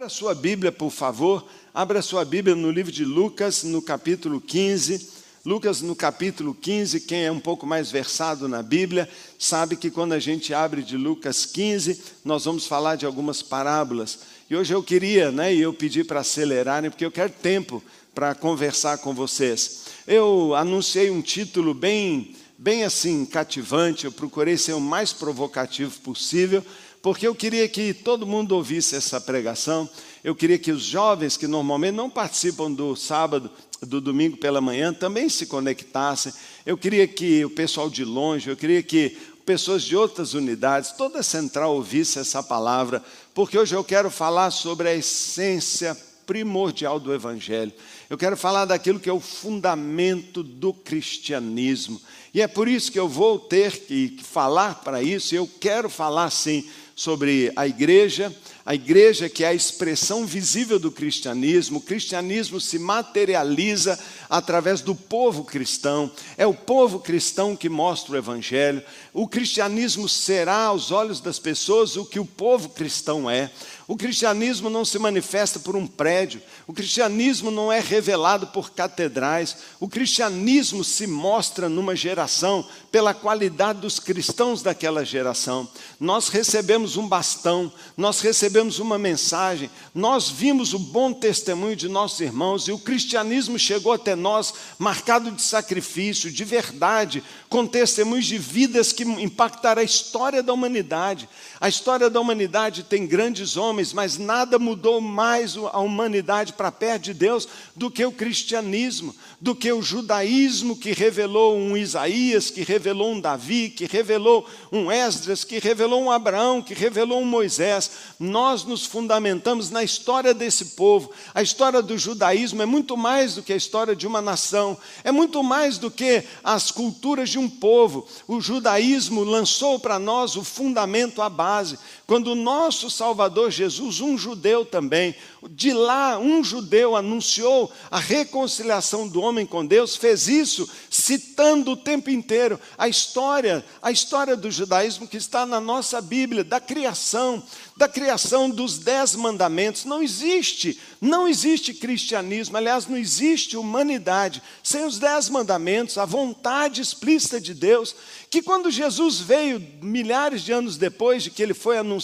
Abra sua Bíblia, por favor. Abra sua Bíblia no livro de Lucas, no capítulo 15. Lucas, no capítulo 15, quem é um pouco mais versado na Bíblia, sabe que quando a gente abre de Lucas 15, nós vamos falar de algumas parábolas. E hoje eu queria, né, e eu pedi para acelerarem, porque eu quero tempo para conversar com vocês. Eu anunciei um título bem, bem assim, cativante, eu procurei ser o mais provocativo possível, porque eu queria que todo mundo ouvisse essa pregação. Eu queria que os jovens que normalmente não participam do sábado, do domingo pela manhã, também se conectassem. Eu queria que o pessoal de longe, eu queria que pessoas de outras unidades, toda a central ouvisse essa palavra, porque hoje eu quero falar sobre a essência primordial do Evangelho. Eu quero falar daquilo que é o fundamento do cristianismo. E é por isso que eu vou ter que falar para isso, e eu quero falar sim sobre a igreja, a igreja que é a expressão visível do cristianismo, o cristianismo se materializa através do povo cristão, é o povo cristão que mostra o evangelho. O cristianismo será aos olhos das pessoas o que o povo cristão é. O cristianismo não se manifesta por um prédio, o cristianismo não é revelado por catedrais, o cristianismo se mostra numa geração pela qualidade dos cristãos daquela geração. Nós recebemos um bastão, nós recebemos uma mensagem, nós vimos o bom testemunho de nossos irmãos e o cristianismo chegou até nós marcado de sacrifício, de verdade, com testemunhos de vidas que impactaram a história da humanidade. A história da humanidade tem grandes homens, mas nada mudou mais a humanidade para perto de Deus do que o cristianismo, do que o judaísmo que revelou um Isaías, que revelou um Davi, que revelou um Esdras, que revelou um Abraão, que revelou um Moisés. Nós nos fundamentamos na história desse povo. A história do judaísmo é muito mais do que a história de uma nação, é muito mais do que as culturas de um povo. O judaísmo lançou para nós o fundamento, a base base quando o nosso Salvador Jesus, um judeu também, de lá um judeu anunciou a reconciliação do homem com Deus, fez isso citando o tempo inteiro a história, a história do judaísmo que está na nossa Bíblia, da criação, da criação dos dez mandamentos. Não existe, não existe cristianismo, aliás, não existe humanidade sem os dez mandamentos, a vontade explícita de Deus, que quando Jesus veio, milhares de anos depois de que ele foi anunciado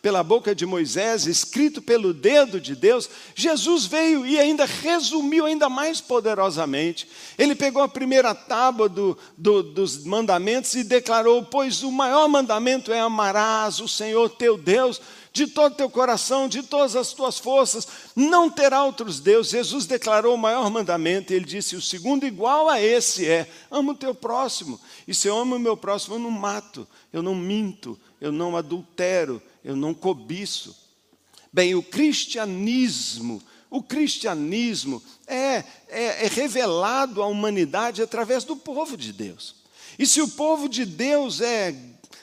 pela boca de Moisés, escrito pelo dedo de Deus, Jesus veio e ainda resumiu ainda mais poderosamente. Ele pegou a primeira tábua do, do, dos mandamentos e declarou: Pois o maior mandamento é amarás o Senhor teu Deus de todo o teu coração, de todas as tuas forças, não terá outros deuses. Jesus declarou o maior mandamento, e ele disse: o segundo, igual a esse, é: ama o teu próximo. E se eu amo o meu próximo, eu não mato, eu não minto, eu não adultero, eu não cobiço. Bem, o cristianismo, o cristianismo é, é, é revelado à humanidade através do povo de Deus. E se o povo de Deus é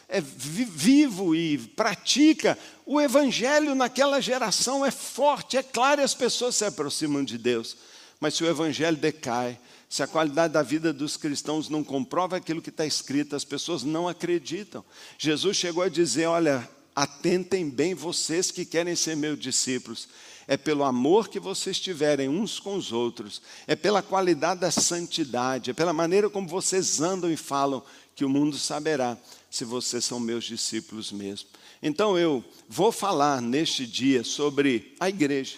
é vivo e pratica, o evangelho naquela geração é forte, é claro, e as pessoas se aproximam de Deus. Mas se o evangelho decai, se a qualidade da vida dos cristãos não comprova aquilo que está escrito, as pessoas não acreditam. Jesus chegou a dizer: Olha, atentem bem vocês que querem ser meus discípulos. É pelo amor que vocês tiverem uns com os outros, é pela qualidade da santidade, é pela maneira como vocês andam e falam que o mundo saberá se vocês são meus discípulos mesmo. Então eu vou falar neste dia sobre a igreja.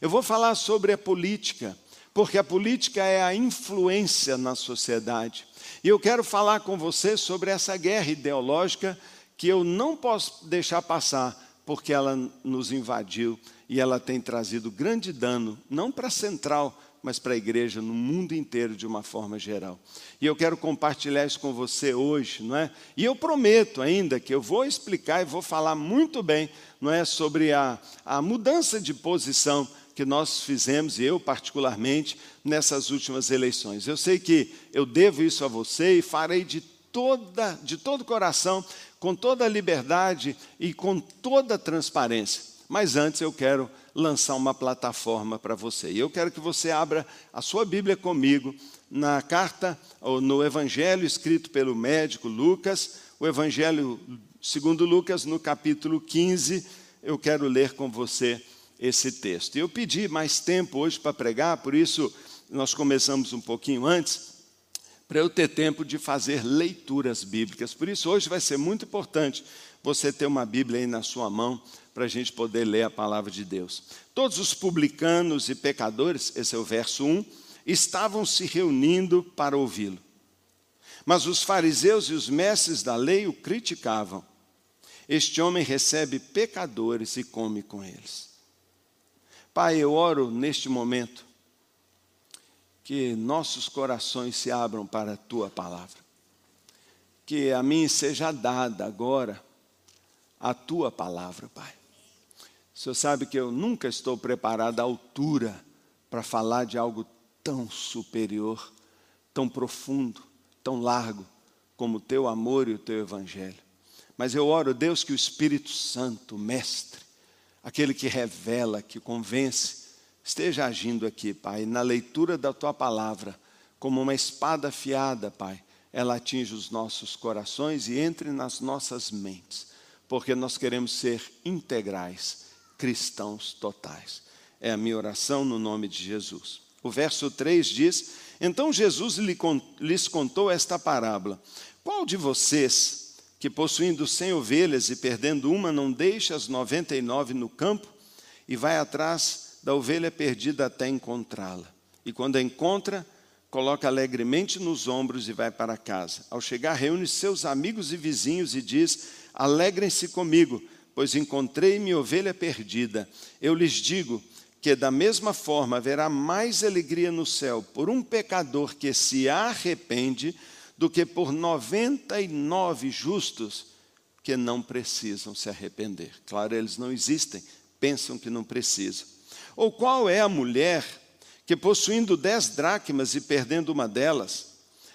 Eu vou falar sobre a política, porque a política é a influência na sociedade. E eu quero falar com você sobre essa guerra ideológica que eu não posso deixar passar, porque ela nos invadiu e ela tem trazido grande dano, não para a central, mas para a igreja no mundo inteiro de uma forma geral. E eu quero compartilhar isso com você hoje, não é? E eu prometo ainda que eu vou explicar e vou falar muito bem, não é, sobre a, a mudança de posição que nós fizemos, e eu particularmente, nessas últimas eleições. Eu sei que eu devo isso a você e farei de toda, de todo coração, com toda a liberdade e com toda a transparência. Mas antes eu quero lançar uma plataforma para você. E eu quero que você abra a sua Bíblia comigo na carta, ou no Evangelho escrito pelo médico Lucas, o Evangelho segundo Lucas, no capítulo 15, eu quero ler com você esse texto. Eu pedi mais tempo hoje para pregar, por isso nós começamos um pouquinho antes, para eu ter tempo de fazer leituras bíblicas. Por isso hoje vai ser muito importante você ter uma Bíblia aí na sua mão para a gente poder ler a palavra de Deus. Todos os publicanos e pecadores, esse é o verso 1, estavam se reunindo para ouvi-lo. Mas os fariseus e os mestres da lei o criticavam. Este homem recebe pecadores e come com eles. Pai, eu oro neste momento que nossos corações se abram para a tua palavra. Que a mim seja dada agora a tua palavra, Pai. O Senhor sabe que eu nunca estou preparado à altura para falar de algo tão superior, tão profundo, tão largo como o teu amor e o teu evangelho. Mas eu oro, Deus, que o Espírito Santo, mestre, aquele que revela, que convence, esteja agindo aqui, Pai, na leitura da tua palavra, como uma espada afiada, Pai, ela atinge os nossos corações e entre nas nossas mentes porque nós queremos ser integrais, cristãos totais. É a minha oração no nome de Jesus. O verso 3 diz: Então Jesus lhes contou esta parábola: Qual de vocês, que possuindo cem ovelhas e perdendo uma, não deixa as noventa e nove no campo e vai atrás da ovelha perdida até encontrá-la? E quando a encontra, coloca alegremente nos ombros e vai para casa. Ao chegar, reúne seus amigos e vizinhos e diz: Alegrem-se comigo, pois encontrei minha ovelha perdida. Eu lhes digo que da mesma forma haverá mais alegria no céu por um pecador que se arrepende do que por 99 justos que não precisam se arrepender. Claro, eles não existem, pensam que não precisam. Ou qual é a mulher que, possuindo dez dracmas e perdendo uma delas,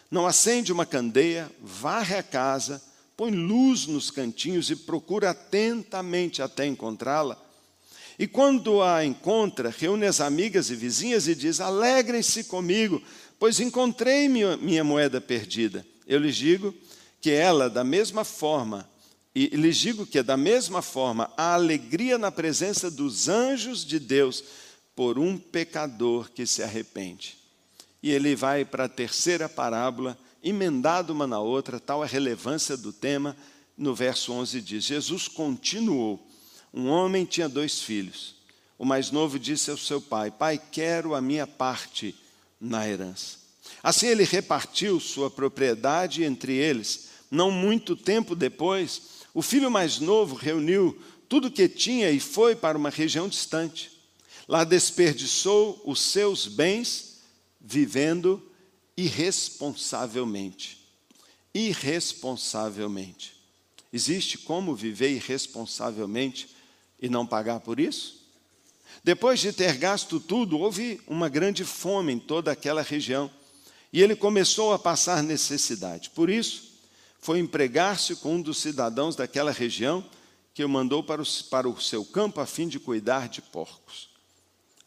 não acende uma candeia, varre a casa, põe luz nos cantinhos e procura atentamente até encontrá-la. E quando a encontra, reúne as amigas e vizinhas e diz: Alegrem-se comigo, pois encontrei minha, moeda perdida. Eu lhes digo que ela, da mesma forma, e lhes digo que, da mesma forma, a alegria na presença dos anjos de Deus por um pecador que se arrepende. E ele vai para a terceira parábola emendado uma na outra, tal a relevância do tema. No verso 11 diz: Jesus continuou. Um homem tinha dois filhos. O mais novo disse ao seu pai: Pai, quero a minha parte na herança. Assim ele repartiu sua propriedade entre eles. Não muito tempo depois, o filho mais novo reuniu tudo o que tinha e foi para uma região distante. Lá desperdiçou os seus bens vivendo irresponsavelmente. Irresponsavelmente. Existe como viver irresponsavelmente e não pagar por isso? Depois de ter gasto tudo, houve uma grande fome em toda aquela região e ele começou a passar necessidade. Por isso, foi empregar-se com um dos cidadãos daquela região que o mandou para o, para o seu campo a fim de cuidar de porcos.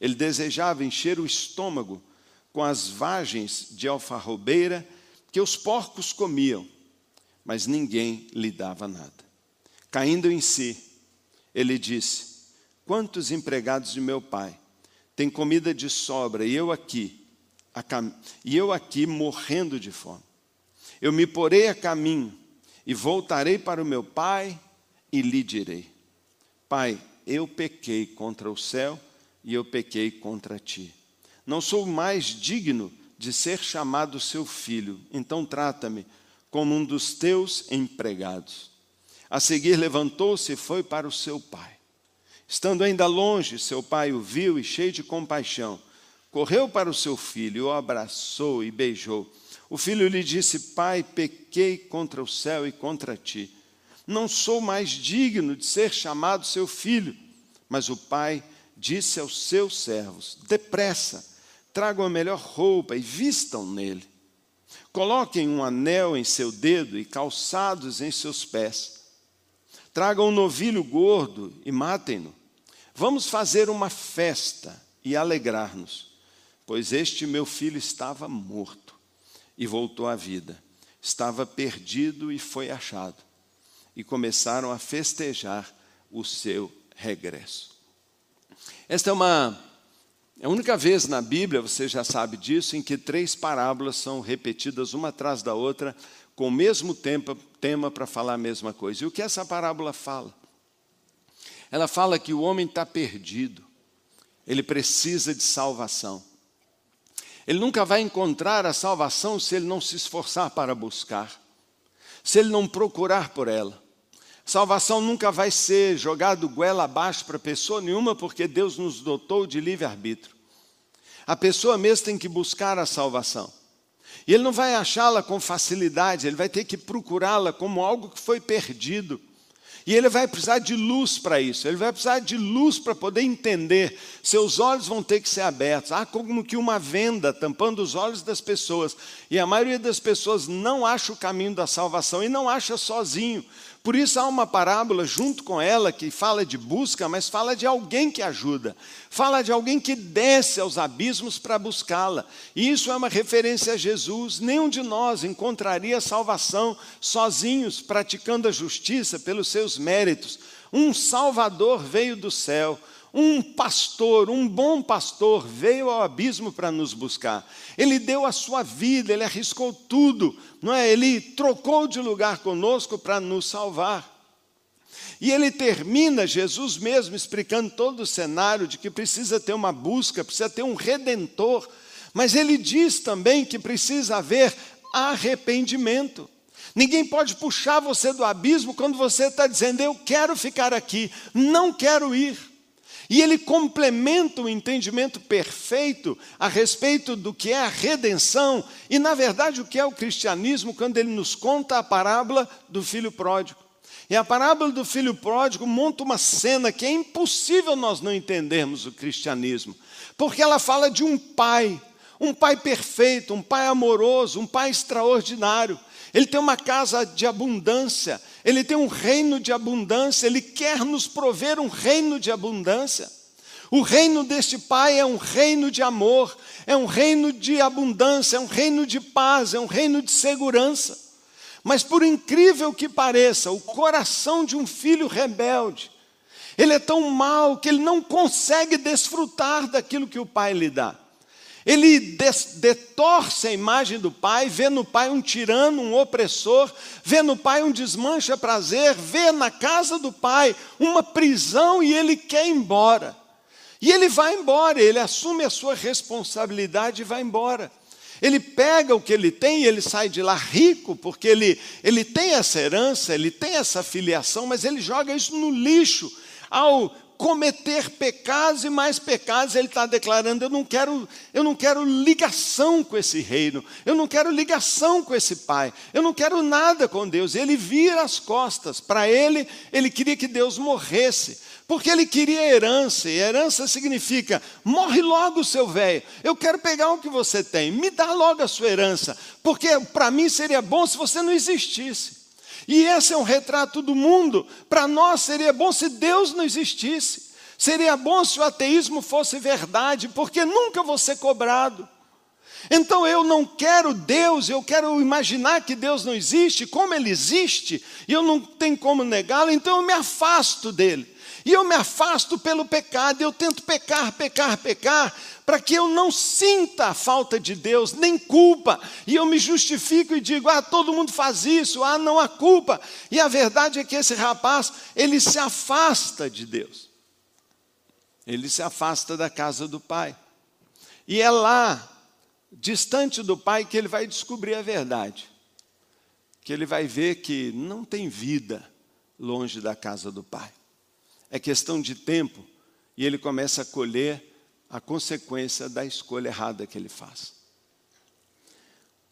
Ele desejava encher o estômago com as vagens de alfarrobeira que os porcos comiam, mas ninguém lhe dava nada. Caindo em si, ele disse: Quantos empregados de meu pai têm comida de sobra e eu aqui, cam... e eu aqui morrendo de fome? Eu me porei a caminho e voltarei para o meu pai e lhe direi: Pai, eu pequei contra o céu e eu pequei contra ti não sou mais digno de ser chamado seu filho, então trata-me como um dos teus empregados. A seguir levantou-se e foi para o seu pai. Estando ainda longe, seu pai o viu e, cheio de compaixão, correu para o seu filho, o abraçou e beijou. O filho lhe disse: Pai, pequei contra o céu e contra ti. Não sou mais digno de ser chamado seu filho. Mas o pai disse aos seus servos: Depressa, tragam a melhor roupa e vistam nele. Coloquem um anel em seu dedo e calçados em seus pés. Tragam um novilho gordo e matem-no. Vamos fazer uma festa e alegrar-nos, pois este meu filho estava morto e voltou à vida. Estava perdido e foi achado. E começaram a festejar o seu regresso. Esta é uma é a única vez na Bíblia, você já sabe disso, em que três parábolas são repetidas uma atrás da outra, com o mesmo tempo, tema para falar a mesma coisa. E o que essa parábola fala? Ela fala que o homem está perdido, ele precisa de salvação. Ele nunca vai encontrar a salvação se ele não se esforçar para buscar, se ele não procurar por ela. Salvação nunca vai ser jogado goela abaixo para pessoa nenhuma, porque Deus nos dotou de livre-arbítrio. A pessoa mesmo tem que buscar a salvação. E ele não vai achá-la com facilidade, ele vai ter que procurá-la como algo que foi perdido. E ele vai precisar de luz para isso, ele vai precisar de luz para poder entender. Seus olhos vão ter que ser abertos. Há como que uma venda tampando os olhos das pessoas. E a maioria das pessoas não acha o caminho da salvação e não acha sozinho. Por isso há uma parábola junto com ela que fala de busca, mas fala de alguém que ajuda, fala de alguém que desce aos abismos para buscá-la. E isso é uma referência a Jesus. Nenhum de nós encontraria salvação sozinhos, praticando a justiça pelos seus méritos. Um Salvador veio do céu, um pastor, um bom pastor, veio ao abismo para nos buscar. Ele deu a sua vida, ele arriscou tudo, não é? Ele trocou de lugar conosco para nos salvar. E ele termina, Jesus mesmo, explicando todo o cenário de que precisa ter uma busca, precisa ter um redentor, mas ele diz também que precisa haver arrependimento. Ninguém pode puxar você do abismo quando você está dizendo, eu quero ficar aqui, não quero ir. E ele complementa o entendimento perfeito a respeito do que é a redenção e, na verdade, o que é o cristianismo, quando ele nos conta a parábola do filho pródigo. E a parábola do filho pródigo monta uma cena que é impossível nós não entendermos o cristianismo, porque ela fala de um pai, um pai perfeito, um pai amoroso, um pai extraordinário. Ele tem uma casa de abundância, ele tem um reino de abundância, ele quer nos prover um reino de abundância. O reino deste Pai é um reino de amor, é um reino de abundância, é um reino de paz, é um reino de segurança. Mas por incrível que pareça, o coração de um filho rebelde, ele é tão mau que ele não consegue desfrutar daquilo que o pai lhe dá. Ele detorce a imagem do pai, vê no pai um tirano, um opressor, vê no pai um desmancha prazer, vê na casa do pai uma prisão e ele quer ir embora. E ele vai embora, ele assume a sua responsabilidade e vai embora. Ele pega o que ele tem e ele sai de lá rico, porque ele, ele tem essa herança, ele tem essa filiação, mas ele joga isso no lixo ao cometer pecados e mais pecados, ele está declarando: eu não quero, eu não quero ligação com esse reino, eu não quero ligação com esse pai, eu não quero nada com Deus. Ele vira as costas. Para ele, ele queria que Deus morresse. Porque ele queria herança, e herança significa: morre logo, seu velho. Eu quero pegar o que você tem, me dá logo a sua herança, porque para mim seria bom se você não existisse. E esse é um retrato do mundo. Para nós seria bom se Deus não existisse. Seria bom se o ateísmo fosse verdade, porque nunca vou ser cobrado. Então eu não quero Deus, eu quero imaginar que Deus não existe, como Ele existe, e eu não tenho como negá-lo, então eu me afasto dele. E eu me afasto pelo pecado, eu tento pecar, pecar, pecar, para que eu não sinta a falta de Deus, nem culpa, e eu me justifico e digo: ah, todo mundo faz isso, ah, não há culpa. E a verdade é que esse rapaz, ele se afasta de Deus, ele se afasta da casa do pai, e é lá, distante do pai, que ele vai descobrir a verdade, que ele vai ver que não tem vida longe da casa do pai. É questão de tempo e ele começa a colher a consequência da escolha errada que ele faz.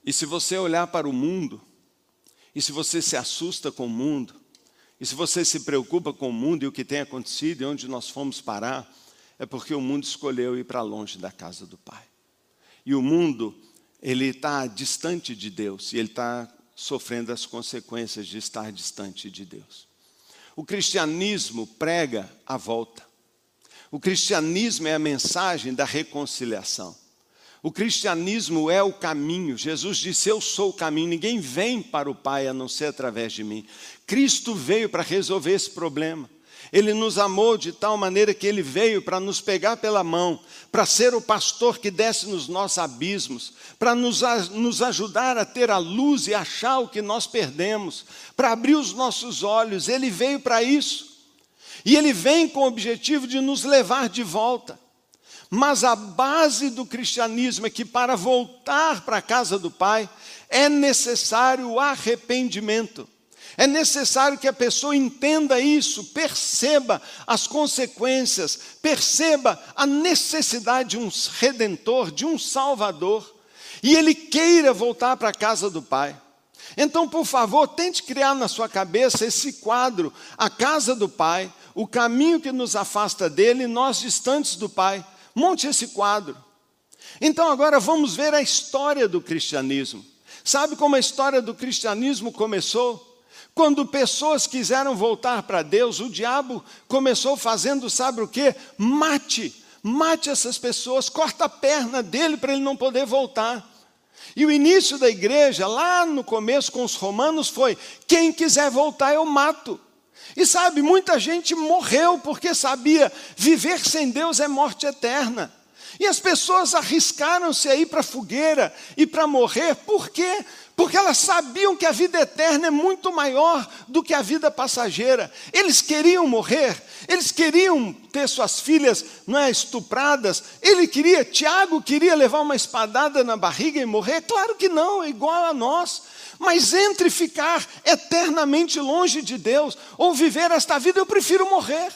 E se você olhar para o mundo, e se você se assusta com o mundo, e se você se preocupa com o mundo e o que tem acontecido e onde nós fomos parar, é porque o mundo escolheu ir para longe da casa do Pai. E o mundo, ele está distante de Deus e ele está sofrendo as consequências de estar distante de Deus. O cristianismo prega a volta. O cristianismo é a mensagem da reconciliação. O cristianismo é o caminho. Jesus disse: Eu sou o caminho. Ninguém vem para o Pai a não ser através de mim. Cristo veio para resolver esse problema. Ele nos amou de tal maneira que ele veio para nos pegar pela mão, para ser o pastor que desce nos nossos abismos, para nos, nos ajudar a ter a luz e achar o que nós perdemos, para abrir os nossos olhos. Ele veio para isso. E ele vem com o objetivo de nos levar de volta. Mas a base do cristianismo é que para voltar para a casa do Pai é necessário o arrependimento. É necessário que a pessoa entenda isso, perceba as consequências, perceba a necessidade de um redentor, de um salvador, e ele queira voltar para a casa do Pai. Então, por favor, tente criar na sua cabeça esse quadro, a casa do Pai, o caminho que nos afasta dele, nós distantes do Pai. Monte esse quadro. Então, agora vamos ver a história do cristianismo. Sabe como a história do cristianismo começou? Quando pessoas quiseram voltar para Deus, o diabo começou fazendo, sabe o que? Mate, mate essas pessoas, corta a perna dele para ele não poder voltar. E o início da igreja, lá no começo com os romanos, foi: quem quiser voltar, eu mato. E sabe, muita gente morreu porque sabia viver sem Deus é morte eterna. E as pessoas arriscaram-se a ir para a fogueira e para morrer, por quê? Porque elas sabiam que a vida eterna é muito maior do que a vida passageira. Eles queriam morrer, eles queriam ter suas filhas não é, estupradas. Ele queria, Tiago queria levar uma espadada na barriga e morrer? Claro que não, igual a nós. Mas entre ficar eternamente longe de Deus ou viver esta vida, eu prefiro morrer.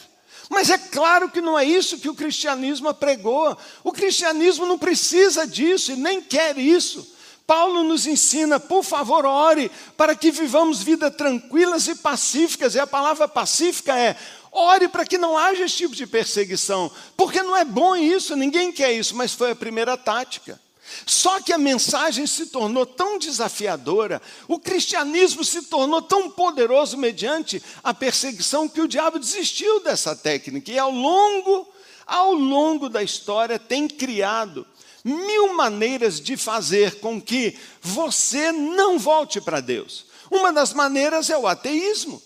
Mas é claro que não é isso que o cristianismo pregou. O cristianismo não precisa disso e nem quer isso. Paulo nos ensina, por favor, ore para que vivamos vidas tranquilas e pacíficas. E a palavra pacífica é ore para que não haja esse tipo de perseguição, porque não é bom isso, ninguém quer isso, mas foi a primeira tática. Só que a mensagem se tornou tão desafiadora, o cristianismo se tornou tão poderoso mediante a perseguição que o diabo desistiu dessa técnica e ao longo, ao longo da história tem criado mil maneiras de fazer com que você não volte para Deus. Uma das maneiras é o ateísmo.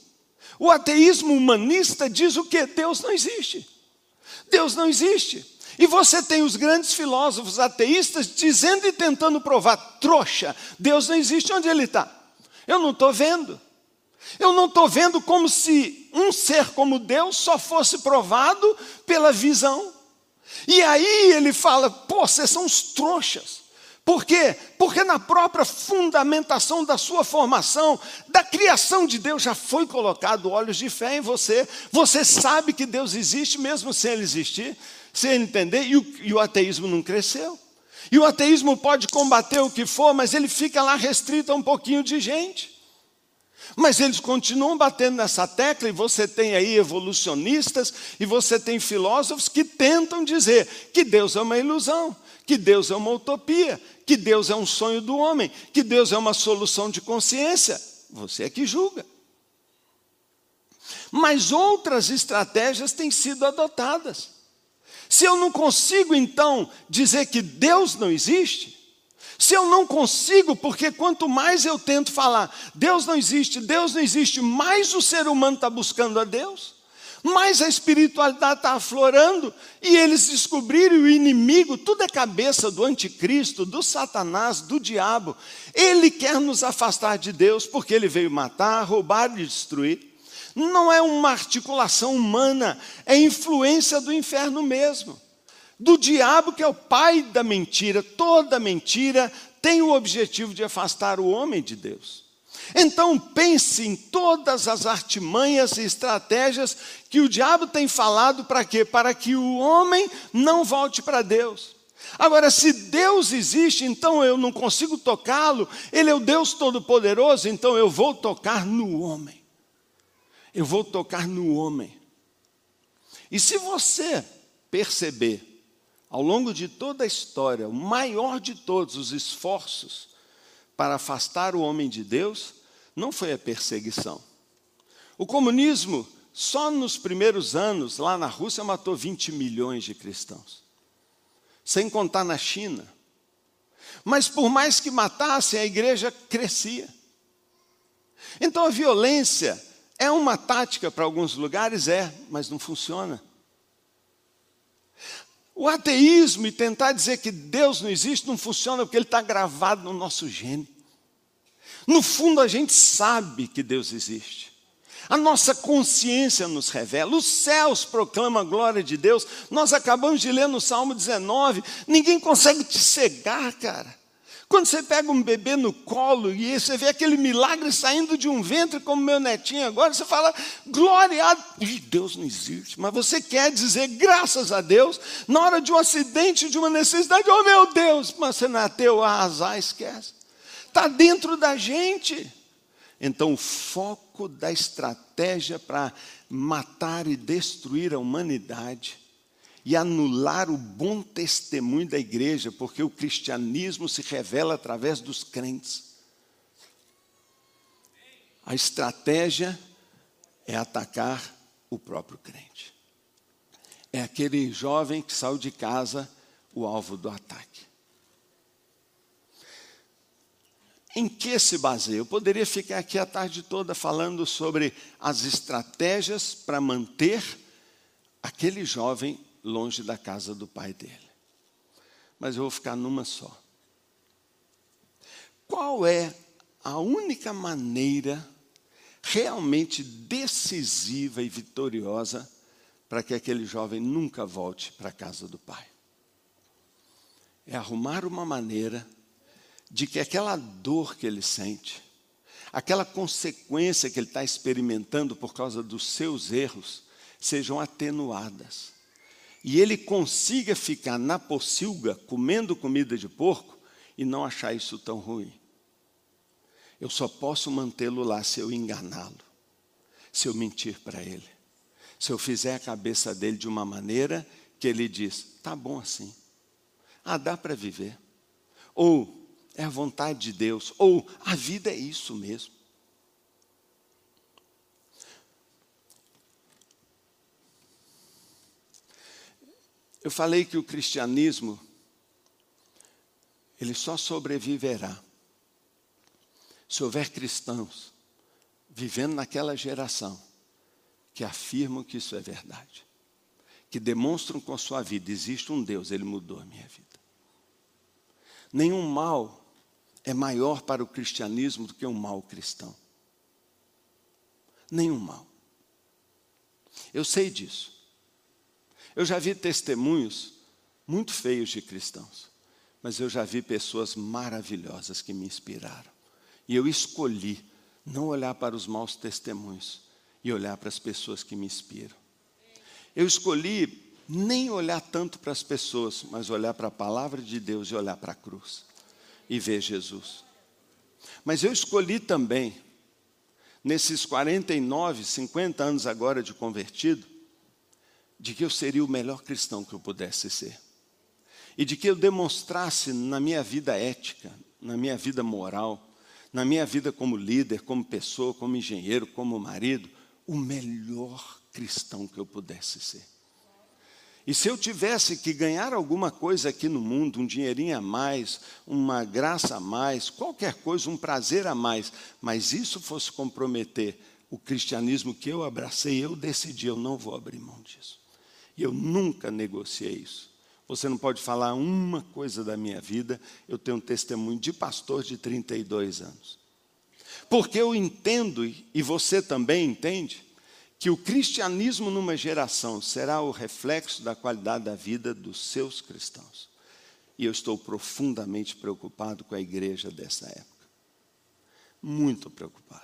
O ateísmo humanista diz o que? Deus não existe. Deus não existe. E você tem os grandes filósofos ateístas dizendo e tentando provar, trouxa, Deus não existe, onde ele está? Eu não estou vendo. Eu não estou vendo como se um ser como Deus só fosse provado pela visão. E aí ele fala: pô, vocês são os trouxas. Por quê? Porque na própria fundamentação da sua formação, da criação de Deus, já foi colocado olhos de fé em você. Você sabe que Deus existe mesmo sem ele existir, sem ele entender, e o, e o ateísmo não cresceu. E o ateísmo pode combater o que for, mas ele fica lá restrito a um pouquinho de gente. Mas eles continuam batendo nessa tecla, e você tem aí evolucionistas, e você tem filósofos que tentam dizer que Deus é uma ilusão, que Deus é uma utopia, que Deus é um sonho do homem, que Deus é uma solução de consciência. Você é que julga. Mas outras estratégias têm sido adotadas. Se eu não consigo, então, dizer que Deus não existe, se eu não consigo, porque quanto mais eu tento falar, Deus não existe, Deus não existe, mais o ser humano está buscando a Deus, mais a espiritualidade está aflorando, e eles descobriram o inimigo, tudo é cabeça do anticristo, do satanás, do diabo. Ele quer nos afastar de Deus, porque ele veio matar, roubar e destruir. Não é uma articulação humana, é influência do inferno mesmo do diabo, que é o pai da mentira. Toda mentira tem o objetivo de afastar o homem de Deus. Então pense em todas as artimanhas e estratégias que o diabo tem falado para quê? Para que o homem não volte para Deus. Agora, se Deus existe, então eu não consigo tocá-lo, Ele é o Deus Todo-Poderoso, então eu vou tocar no homem. Eu vou tocar no homem. E se você perceber ao longo de toda a história, o maior de todos os esforços para afastar o homem de Deus não foi a perseguição. O comunismo, só nos primeiros anos, lá na Rússia, matou 20 milhões de cristãos, sem contar na China. Mas por mais que matassem, a igreja crescia. Então a violência É uma tática para alguns lugares? É, mas não funciona. O ateísmo e tentar dizer que Deus não existe não funciona porque ele está gravado no nosso gene. No fundo, a gente sabe que Deus existe. A nossa consciência nos revela, os céus proclamam a glória de Deus. Nós acabamos de ler no Salmo 19: ninguém consegue te cegar, cara. Quando você pega um bebê no colo e você vê aquele milagre saindo de um ventre, como meu netinho agora, você fala, glória a Deus não existe. Mas você quer dizer, graças a Deus, na hora de um acidente, de uma necessidade, oh meu Deus, mas você é ateu, arrasar, esquece. Está dentro da gente. Então, o foco da estratégia para matar e destruir a humanidade e anular o bom testemunho da igreja, porque o cristianismo se revela através dos crentes. A estratégia é atacar o próprio crente. É aquele jovem que saiu de casa o alvo do ataque. Em que se baseia? Eu poderia ficar aqui a tarde toda falando sobre as estratégias para manter aquele jovem longe da casa do pai dele. Mas eu vou ficar numa só. Qual é a única maneira realmente decisiva e vitoriosa para que aquele jovem nunca volte para a casa do pai? É arrumar uma maneira de que aquela dor que ele sente, aquela consequência que ele está experimentando por causa dos seus erros, sejam atenuadas e ele consiga ficar na pocilga comendo comida de porco e não achar isso tão ruim. Eu só posso mantê-lo lá se eu enganá-lo, se eu mentir para ele, se eu fizer a cabeça dele de uma maneira que ele diz: tá bom assim, ah, dá para viver, ou é a vontade de Deus, ou a vida é isso mesmo. Eu falei que o cristianismo ele só sobreviverá se houver cristãos vivendo naquela geração que afirmam que isso é verdade, que demonstram com a sua vida existe um Deus, ele mudou a minha vida. Nenhum mal é maior para o cristianismo do que um mal cristão. Nenhum mal. Eu sei disso. Eu já vi testemunhos muito feios de cristãos, mas eu já vi pessoas maravilhosas que me inspiraram. E eu escolhi não olhar para os maus testemunhos e olhar para as pessoas que me inspiram. Eu escolhi nem olhar tanto para as pessoas, mas olhar para a palavra de Deus e olhar para a cruz e ver Jesus. Mas eu escolhi também, nesses 49, 50 anos agora de convertido, de que eu seria o melhor cristão que eu pudesse ser. E de que eu demonstrasse na minha vida ética, na minha vida moral, na minha vida como líder, como pessoa, como engenheiro, como marido, o melhor cristão que eu pudesse ser. E se eu tivesse que ganhar alguma coisa aqui no mundo, um dinheirinho a mais, uma graça a mais, qualquer coisa, um prazer a mais, mas isso fosse comprometer o cristianismo que eu abracei, eu decidi, eu não vou abrir mão disso. E eu nunca negociei isso. Você não pode falar uma coisa da minha vida, eu tenho um testemunho de pastor de 32 anos. Porque eu entendo, e você também entende, que o cristianismo numa geração será o reflexo da qualidade da vida dos seus cristãos. E eu estou profundamente preocupado com a igreja dessa época. Muito preocupado.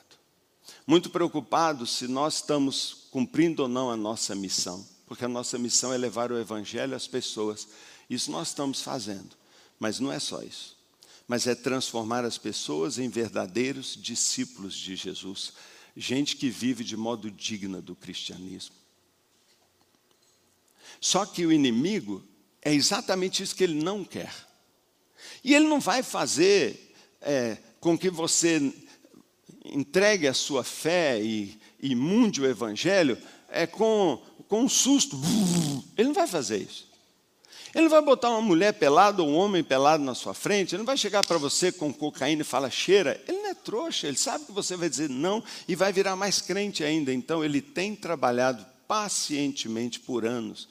Muito preocupado se nós estamos cumprindo ou não a nossa missão porque a nossa missão é levar o Evangelho às pessoas. Isso nós estamos fazendo, mas não é só isso. Mas é transformar as pessoas em verdadeiros discípulos de Jesus, gente que vive de modo digno do cristianismo. Só que o inimigo é exatamente isso que ele não quer. E ele não vai fazer é, com que você entregue a sua fé e, e munde o evangelho é, com com um susto. Ele não vai fazer isso. Ele não vai botar uma mulher pelada ou um homem pelado na sua frente, ele não vai chegar para você com cocaína e falar cheira. Ele não é trouxa, ele sabe que você vai dizer não e vai virar mais crente ainda. Então, ele tem trabalhado pacientemente por anos,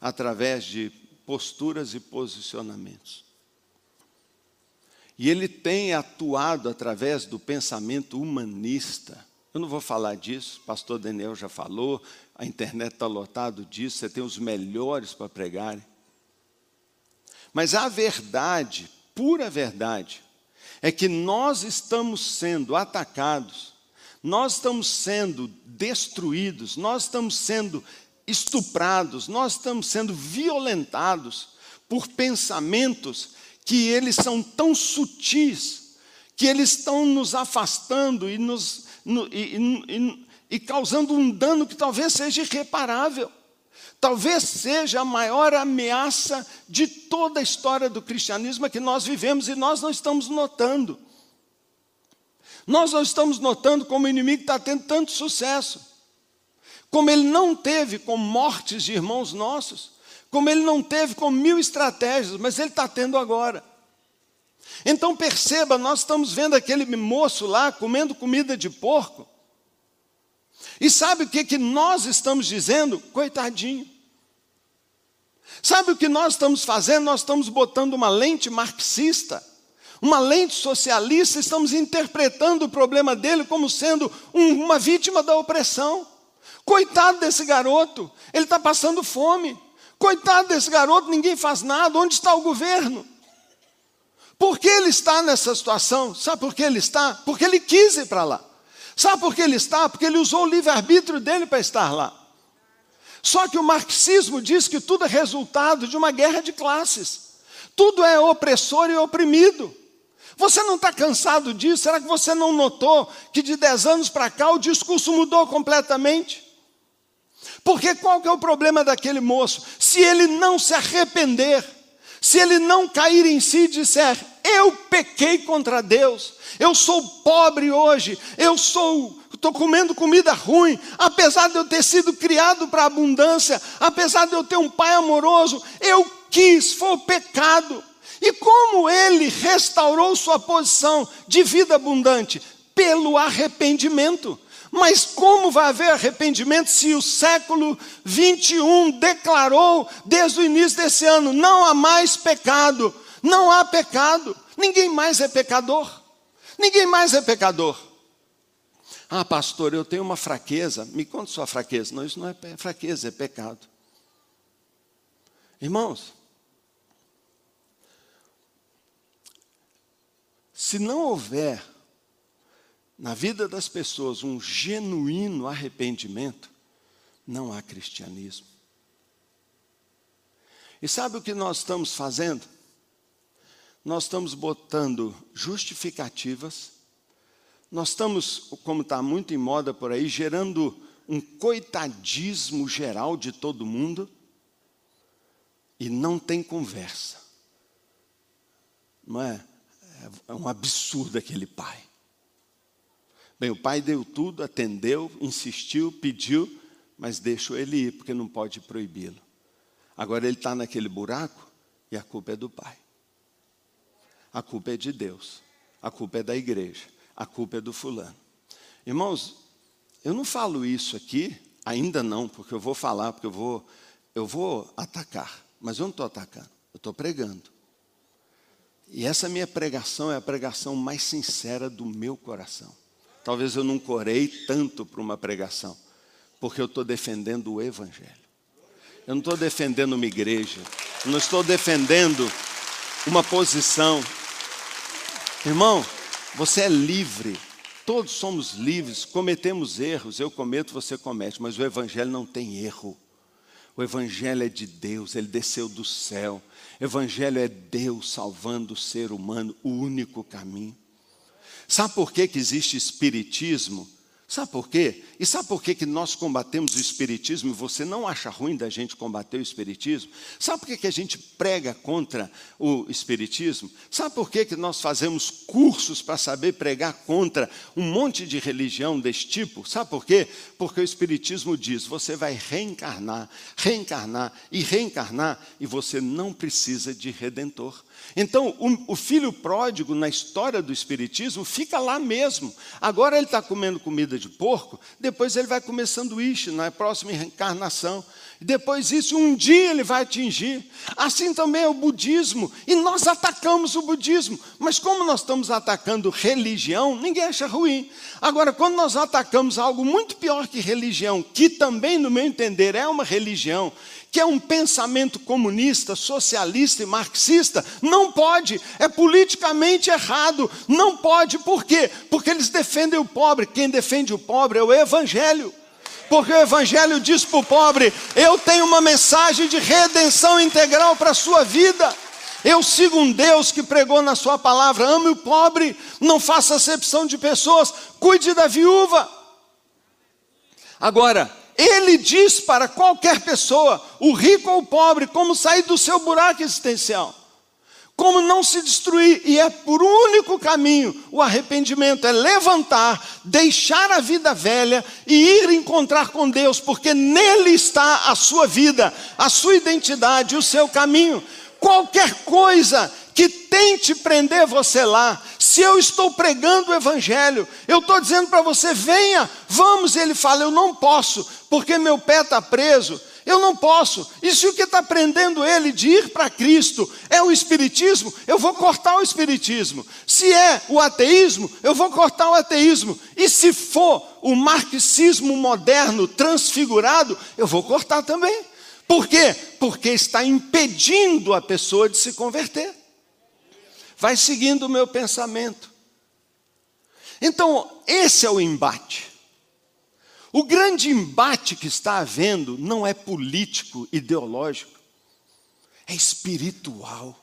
através de posturas e posicionamentos. E ele tem atuado através do pensamento humanista. Eu não vou falar disso, pastor Daniel já falou, a internet está lotado disso, você tem os melhores para pregarem. Mas a verdade, pura verdade, é que nós estamos sendo atacados, nós estamos sendo destruídos, nós estamos sendo estuprados, nós estamos sendo violentados por pensamentos que eles são tão sutis, que eles estão nos afastando e, nos, no, e, e, e causando um dano que talvez seja irreparável. Talvez seja a maior ameaça de toda a história do cristianismo que nós vivemos e nós não estamos notando. Nós não estamos notando como o inimigo está tendo tanto sucesso. Como ele não teve com mortes de irmãos nossos. Como ele não teve com mil estratégias, mas ele está tendo agora. Então perceba, nós estamos vendo aquele moço lá comendo comida de porco. E sabe o que, que nós estamos dizendo? Coitadinho. Sabe o que nós estamos fazendo? Nós estamos botando uma lente marxista, uma lente socialista, estamos interpretando o problema dele como sendo um, uma vítima da opressão. Coitado desse garoto, ele está passando fome. Coitado desse garoto, ninguém faz nada. Onde está o governo? Por que ele está nessa situação? Sabe por que ele está? Porque ele quis ir para lá. Sabe por que ele está? Porque ele usou o livre-arbítrio dele para estar lá. Só que o marxismo diz que tudo é resultado de uma guerra de classes. Tudo é opressor e oprimido. Você não está cansado disso? Será que você não notou que de 10 anos para cá o discurso mudou completamente? Porque qual que é o problema daquele moço? Se ele não se arrepender, se ele não cair em si e disser, eu pequei contra Deus, eu sou pobre hoje, eu sou estou comendo comida ruim, apesar de eu ter sido criado para abundância, apesar de eu ter um pai amoroso, eu quis, foi o pecado. E como ele restaurou sua posição de vida abundante? Pelo arrependimento. Mas como vai haver arrependimento se o século 21 declarou desde o início desse ano: não há mais pecado, não há pecado, ninguém mais é pecador, ninguém mais é pecador. Ah, pastor, eu tenho uma fraqueza, me conta sua fraqueza. Não, isso não é fraqueza, é pecado. Irmãos, se não houver na vida das pessoas um genuíno arrependimento, não há cristianismo. E sabe o que nós estamos fazendo? Nós estamos botando justificativas, nós estamos, como está muito em moda por aí, gerando um coitadismo geral de todo mundo, e não tem conversa. Não é? É um absurdo aquele pai. Bem, o pai deu tudo, atendeu, insistiu, pediu, mas deixou ele ir, porque não pode proibi-lo. Agora ele está naquele buraco e a culpa é do pai. A culpa é de Deus. A culpa é da igreja. A culpa é do fulano. Irmãos, eu não falo isso aqui, ainda não, porque eu vou falar, porque eu vou, eu vou atacar. Mas eu não estou atacando, eu estou pregando. E essa minha pregação é a pregação mais sincera do meu coração. Talvez eu não corei tanto para uma pregação, porque eu estou defendendo o Evangelho. Eu não estou defendendo uma igreja, eu não estou defendendo uma posição. Irmão, você é livre, todos somos livres, cometemos erros, eu cometo, você comete, mas o Evangelho não tem erro. O Evangelho é de Deus, ele desceu do céu. Evangelho é Deus salvando o ser humano, o único caminho. Sabe por que, que existe espiritismo? Sabe por quê? E sabe por quê que nós combatemos o Espiritismo você não acha ruim da gente combater o Espiritismo? Sabe por quê que a gente prega contra o Espiritismo? Sabe por quê que nós fazemos cursos para saber pregar contra um monte de religião desse tipo? Sabe por quê? Porque o Espiritismo diz: você vai reencarnar, reencarnar e reencarnar e você não precisa de redentor. Então, o, o, filho pródigo, na história do Espiritismo, fica lá mesmo. Agora ele está comendo comida de porco, depois ele vai comer sanduíche na próxima reencarnação. Depois isso, um dia ele vai atingir. Assim também é o budismo. E nós atacamos o budismo. Mas como nós estamos atacando religião, ninguém acha ruim. Agora, quando nós atacamos algo muito pior que religião, que também, no meu entender, é uma religião, que é um pensamento comunista, socialista e marxista, não pode, é politicamente errado, não pode, por quê? Porque eles defendem o pobre, quem defende o pobre é o Evangelho. Porque o Evangelho diz para o pobre: eu tenho uma mensagem de redenção integral para a sua vida. Eu sigo um Deus que pregou na sua palavra: ame o pobre, não faça acepção de pessoas, cuide da viúva. Agora, ele diz para qualquer pessoa, o rico ou o pobre, como sair do seu buraco existencial, como não se destruir, e é por único caminho: o arrependimento é levantar, deixar a vida velha e ir encontrar com Deus, porque nele está a sua vida, a sua identidade, o seu caminho. Qualquer coisa que tente prender você lá. Se eu estou pregando o Evangelho, eu estou dizendo para você: venha, vamos. E ele fala: eu não posso, porque meu pé está preso. Eu não posso. E se o que está prendendo ele de ir para Cristo é o Espiritismo, eu vou cortar o Espiritismo. Se é o ateísmo, eu vou cortar o ateísmo. E se for o marxismo moderno transfigurado, eu vou cortar também. Por quê? Porque está impedindo a pessoa de se converter vai seguindo o meu pensamento. Então, esse é o embate. O grande embate que está havendo não é político, ideológico, é espiritual.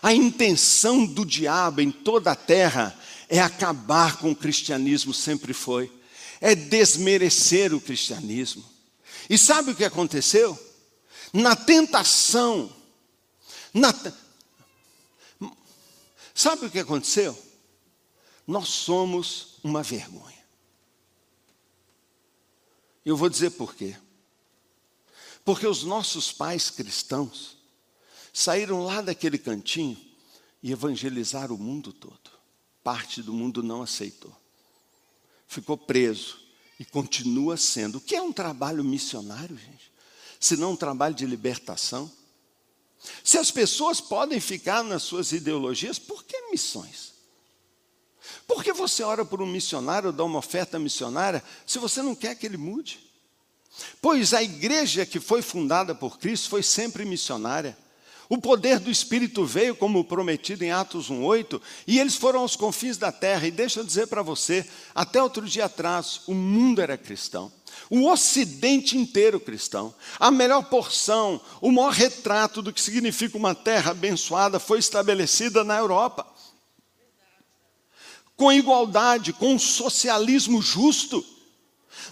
A intenção do diabo em toda a terra é acabar com o cristianismo, sempre foi, é desmerecer o cristianismo. E sabe o que aconteceu? Na tentação, na, Sabe o que aconteceu? Nós somos uma vergonha. Eu vou dizer por quê. Porque os nossos pais cristãos saíram lá daquele cantinho e evangelizaram o mundo todo. Parte do mundo não aceitou. Ficou preso e continua sendo. O que é um trabalho missionário, gente? Se não um trabalho de libertação. Se as pessoas podem ficar nas suas ideologias, por que missões? Por que você ora por um missionário dá uma oferta missionária se você não quer que ele mude? Pois a igreja que foi fundada por Cristo foi sempre missionária. O poder do Espírito veio, como prometido em Atos 1,8, e eles foram aos confins da terra. E deixa eu dizer para você: até outro dia atrás, o mundo era cristão. O Ocidente inteiro cristão. A melhor porção, o maior retrato do que significa uma terra abençoada foi estabelecida na Europa. Com igualdade, com um socialismo justo.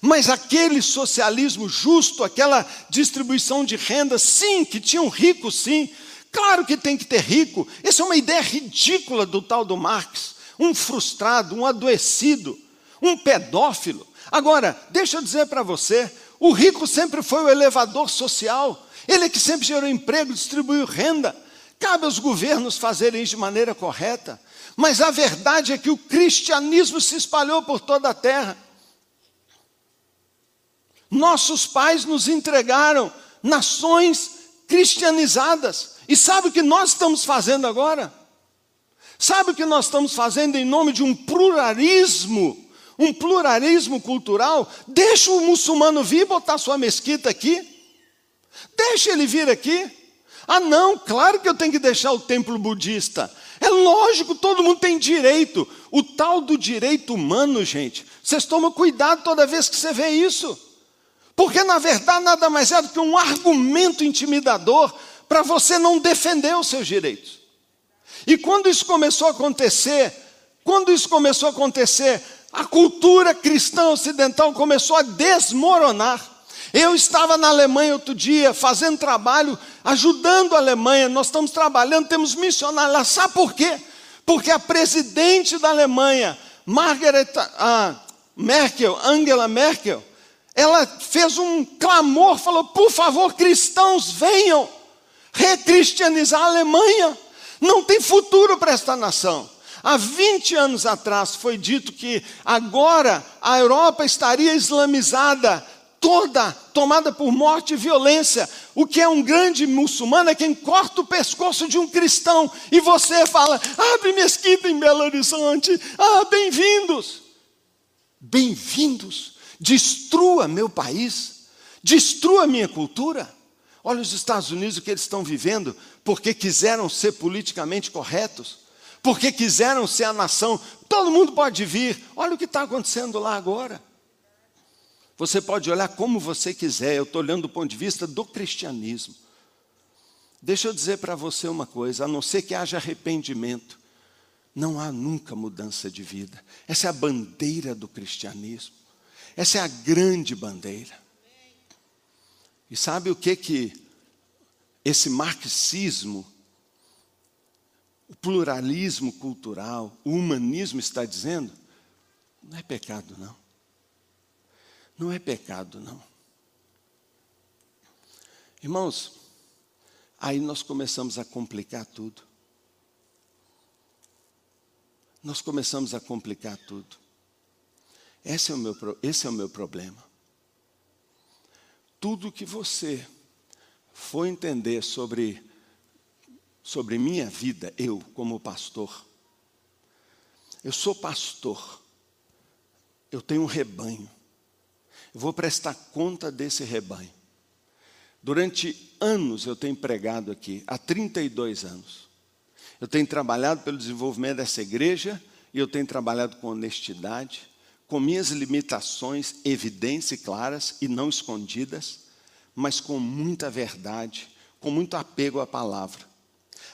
Mas aquele socialismo justo, aquela distribuição de renda, sim, que tinha um rico, sim. Claro que tem que ter rico. Essa é uma ideia ridícula do tal do Marx. Um frustrado, um adoecido, um pedófilo. Agora, deixa eu dizer para você: o rico sempre foi o elevador social, ele é que sempre gerou emprego, distribuiu renda. Cabe aos governos fazerem isso de maneira correta, mas a verdade é que o cristianismo se espalhou por toda a terra. Nossos pais nos entregaram nações cristianizadas, e sabe o que nós estamos fazendo agora? Sabe o que nós estamos fazendo em nome de um pluralismo um pluralismo cultural, deixa o muçulmano vir botar sua mesquita aqui. Deixa ele vir aqui. Ah, não, claro que eu tenho que deixar o templo budista. É lógico, todo mundo tem direito. O tal do direito humano, gente, vocês tomam cuidado toda vez que você vê isso. Porque, na verdade, nada mais é do que um argumento intimidador para você não defender os seus direitos. E quando isso começou a acontecer, quando isso começou a acontecer, a cultura cristã ocidental começou a desmoronar. Eu estava na Alemanha outro dia, fazendo trabalho, ajudando a Alemanha. Nós estamos trabalhando, temos missionários lá. Sabe por quê? Porque a presidente da Alemanha, Margaret ah, Merkel, Angela Merkel, ela fez um clamor, falou: por favor, cristãos, venham recristianizar a Alemanha. Não tem futuro para esta nação. Há 20 anos atrás foi dito que agora a Europa estaria islamizada, toda tomada por morte e violência. O que é um grande muçulmano é quem corta o pescoço de um cristão. E você fala: abre mesquita em Belo Horizonte. Ah, bem-vindos. Bem-vindos. Destrua meu país. Destrua minha cultura. Olha os Estados Unidos o que eles estão vivendo, porque quiseram ser politicamente corretos, porque quiseram ser a nação. Todo mundo pode vir. Olha o que está acontecendo lá agora. Você pode olhar como você quiser, eu estou olhando do ponto de vista do cristianismo. Deixa eu dizer para você uma coisa: a não ser que haja arrependimento, não há nunca mudança de vida. Essa é a bandeira do cristianismo. Essa é a grande bandeira. E sabe o que que esse marxismo, o pluralismo cultural, o humanismo está dizendo? Não é pecado, não. Não é pecado, não. Irmãos, aí nós começamos a complicar tudo. Nós começamos a complicar tudo. Esse é o meu, esse é o meu problema tudo que você for entender sobre, sobre minha vida, eu como pastor, eu sou pastor, eu tenho um rebanho, eu vou prestar conta desse rebanho. Durante anos eu tenho pregado aqui, há 32 anos. Eu tenho trabalhado pelo desenvolvimento dessa igreja e eu tenho trabalhado com honestidade, com minhas limitações evidentes e claras e não escondidas, mas com muita verdade, com muito apego à palavra.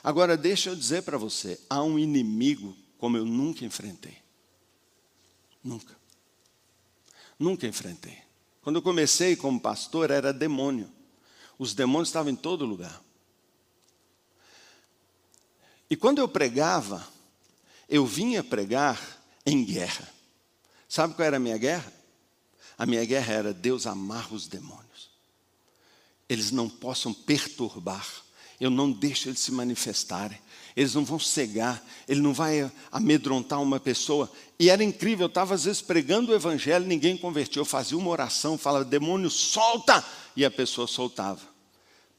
Agora, deixa eu dizer para você: há um inimigo como eu nunca enfrentei. Nunca. Nunca enfrentei. Quando eu comecei como pastor, era demônio. Os demônios estavam em todo lugar. E quando eu pregava, eu vinha pregar em guerra. Sabe qual era a minha guerra? A minha guerra era Deus amar os demônios. Eles não possam perturbar. Eu não deixo eles se manifestarem. Eles não vão cegar, ele não vai amedrontar uma pessoa. E era incrível, eu estava às vezes pregando o evangelho, ninguém convertiu. Eu fazia uma oração, falava, demônio, solta! E a pessoa soltava.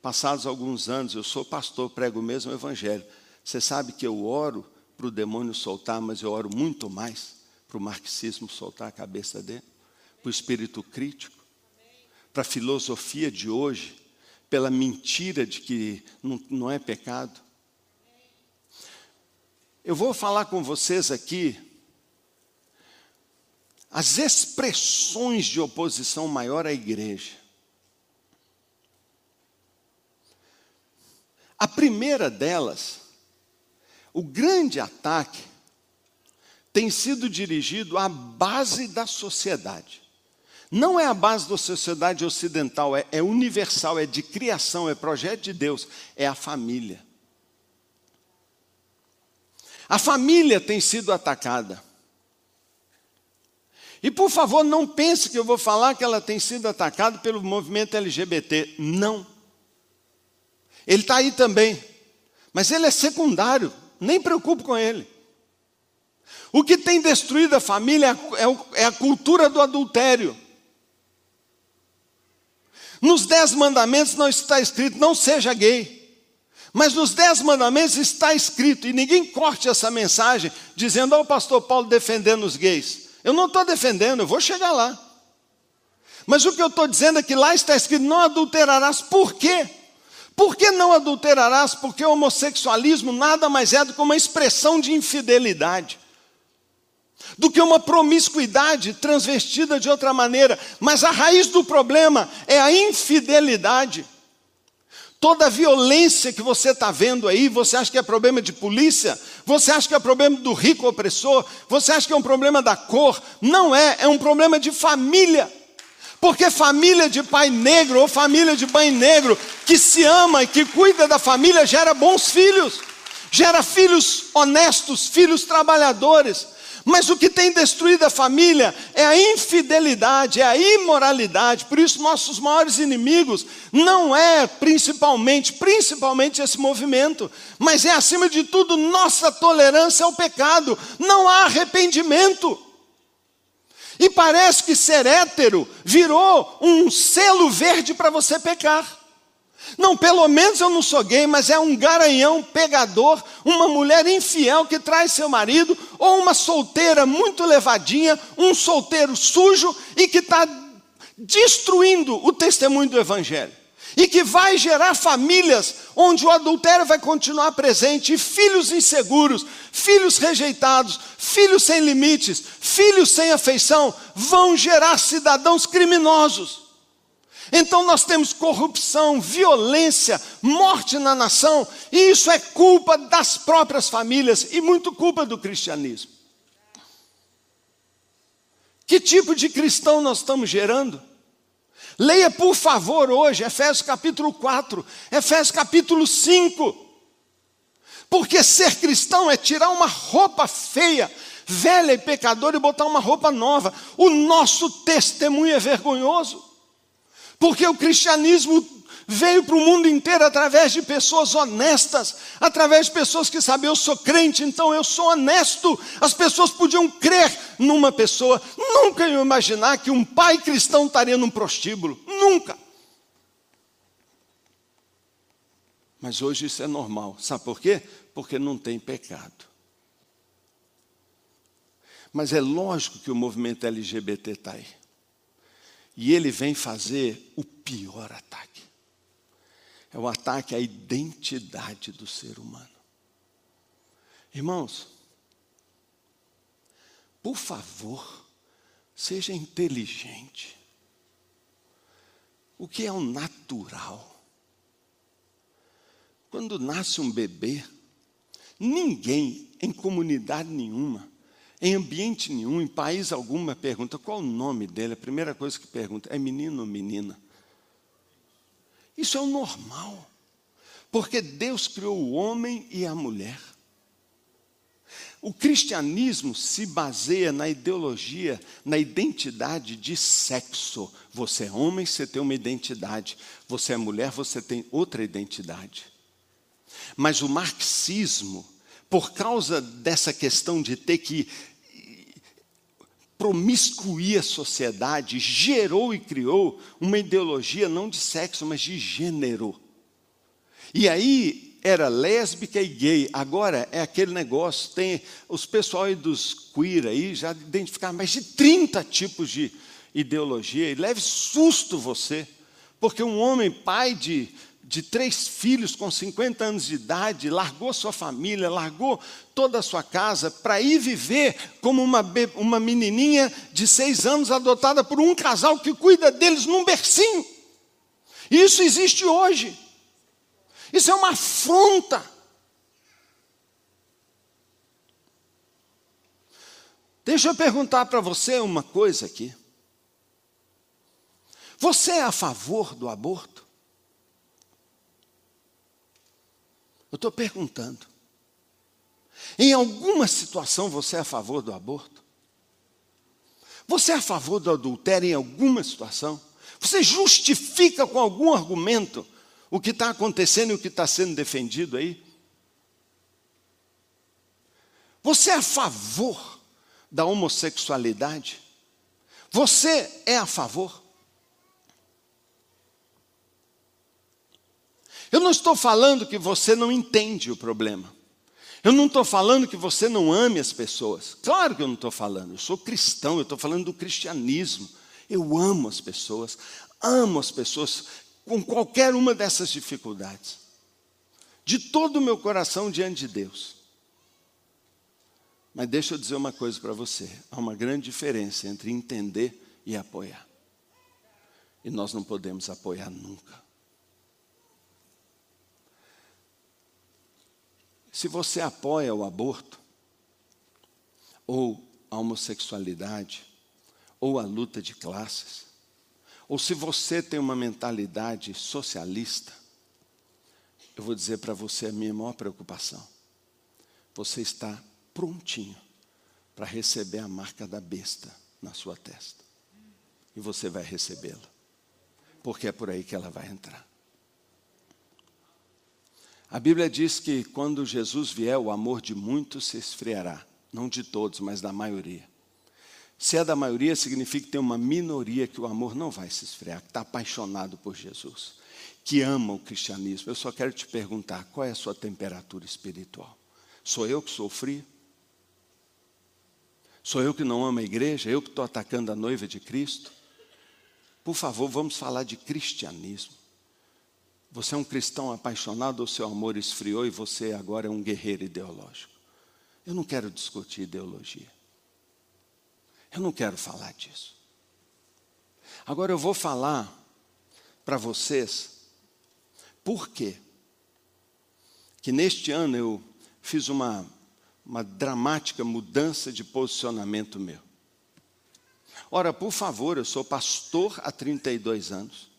Passados alguns anos, eu sou pastor, prego o mesmo evangelho. Você sabe que eu oro para o demônio soltar, mas eu oro muito mais para o marxismo soltar a cabeça dele, para o espírito crítico, para a filosofia de hoje, pela mentira de que não, não é pecado. Eu vou falar com vocês aqui as expressões de oposição maior à igreja. A primeira delas, o grande ataque, tem sido dirigido à base da sociedade. Não é a base da sociedade ocidental, é, é universal, é de criação, é projeto de Deus, é a família. A família tem sido atacada. E por favor, não pense que eu vou falar que ela tem sido atacada pelo movimento LGBT. Não. Ele está aí também. Mas ele é secundário. Nem preocupe com ele. O que tem destruído a família é, é a cultura do adultério. Nos dez mandamentos não está escrito, não seja gay. Mas nos dez mandamentos está escrito, e ninguém corte essa mensagem dizendo, ó, oh, o pastor Paulo defendendo os gays. Eu não estou defendendo, eu vou chegar lá. Mas o que eu estou dizendo é que lá está escrito, não adulterarás. Por quê? Por que não adulterarás? Porque o homossexualismo nada mais é do que uma expressão de infidelidade do que uma promiscuidade transvestida de outra maneira. Mas a raiz do problema é a infidelidade. Toda a violência que você está vendo aí, você acha que é problema de polícia? Você acha que é problema do rico opressor? Você acha que é um problema da cor? Não é, é um problema de família. Porque família de pai negro ou família de mãe negro que se ama e que cuida da família gera bons filhos, gera filhos honestos, filhos trabalhadores. Mas o que tem destruído a família é a infidelidade, é a imoralidade. Por isso, nossos maiores inimigos não é principalmente, principalmente esse movimento, mas é acima de tudo nossa tolerância ao pecado. Não há arrependimento. E parece que ser hétero virou um selo verde para você pecar. Não, pelo menos eu não sou gay, mas é um garanhão pegador, uma mulher infiel que traz seu marido, ou uma solteira muito levadinha, um solteiro sujo e que está destruindo o testemunho do Evangelho. E que vai gerar famílias onde o adultério vai continuar presente, e filhos inseguros, filhos rejeitados, filhos sem limites, filhos sem afeição, vão gerar cidadãos criminosos. Então nós temos corrupção, violência, morte na nação, e isso é culpa das próprias famílias e muito culpa do cristianismo. Que tipo de cristão nós estamos gerando? Leia, por favor, hoje, Efésios capítulo 4, Efésios capítulo 5. Porque ser cristão é tirar uma roupa feia, velha e pecadora e botar uma roupa nova. O nosso testemunho é vergonhoso. Porque o cristianismo veio para o mundo inteiro através de pessoas honestas, através de pessoas que sabem, eu sou crente, então eu sou honesto. As pessoas podiam crer numa pessoa, nunca iam imaginar que um pai cristão estaria num prostíbulo, nunca. Mas hoje isso é normal, sabe por quê? Porque não tem pecado. Mas é lógico que o movimento LGBT está aí. E ele vem fazer o pior ataque. É o ataque à identidade do ser humano. Irmãos, por favor, seja inteligente. O que é o natural? Quando nasce um bebê, ninguém em comunidade nenhuma em ambiente nenhum, em país algum, pergunta qual o nome dele. A primeira coisa que pergunta é menino ou menina. Isso é o normal. Porque Deus criou o homem e a mulher. O cristianismo se baseia na ideologia, na identidade de sexo. Você é homem, você tem uma identidade. Você é mulher, você tem outra identidade. Mas o marxismo, por causa dessa questão de ter que promiscuir a sociedade, gerou e criou uma ideologia não de sexo, mas de gênero. E aí era lésbica e gay, agora é aquele negócio, tem os pessoal aí dos queer aí já identificaram mais de 30 tipos de ideologia, e leve susto você, porque um homem pai de de três filhos com 50 anos de idade, largou sua família, largou toda a sua casa para ir viver como uma, uma menininha de seis anos adotada por um casal que cuida deles num bercinho. Isso existe hoje. Isso é uma afronta. Deixa eu perguntar para você uma coisa aqui. Você é a favor do aborto? Eu estou perguntando. Em alguma situação você é a favor do aborto? Você é a favor do adultério em alguma situação? Você justifica com algum argumento o que está acontecendo e o que está sendo defendido aí? Você é a favor da homossexualidade? Você é a favor? Eu não estou falando que você não entende o problema. Eu não estou falando que você não ame as pessoas. Claro que eu não estou falando. Eu sou cristão, eu estou falando do cristianismo. Eu amo as pessoas, amo as pessoas com qualquer uma dessas dificuldades. De todo o meu coração diante de Deus. Mas deixa eu dizer uma coisa para você: há uma grande diferença entre entender e apoiar. E nós não podemos apoiar nunca. Se você apoia o aborto, ou a homossexualidade, ou a luta de classes, ou se você tem uma mentalidade socialista, eu vou dizer para você a minha maior preocupação. Você está prontinho para receber a marca da besta na sua testa. E você vai recebê-la. Porque é por aí que ela vai entrar. A Bíblia diz que quando Jesus vier, o amor de muitos se esfriará. Não de todos, mas da maioria. Se é da maioria, significa que tem uma minoria que o amor não vai se esfriar, que está apaixonado por Jesus, que ama o cristianismo. Eu só quero te perguntar: qual é a sua temperatura espiritual? Sou eu que sou frio? Sou eu que não amo a igreja? Eu que estou atacando a noiva de Cristo? Por favor, vamos falar de cristianismo. Você é um cristão apaixonado ou seu amor esfriou e você agora é um guerreiro ideológico? Eu não quero discutir ideologia. Eu não quero falar disso. Agora eu vou falar para vocês por quê que neste ano eu fiz uma, uma dramática mudança de posicionamento meu. Ora, por favor, eu sou pastor há 32 anos.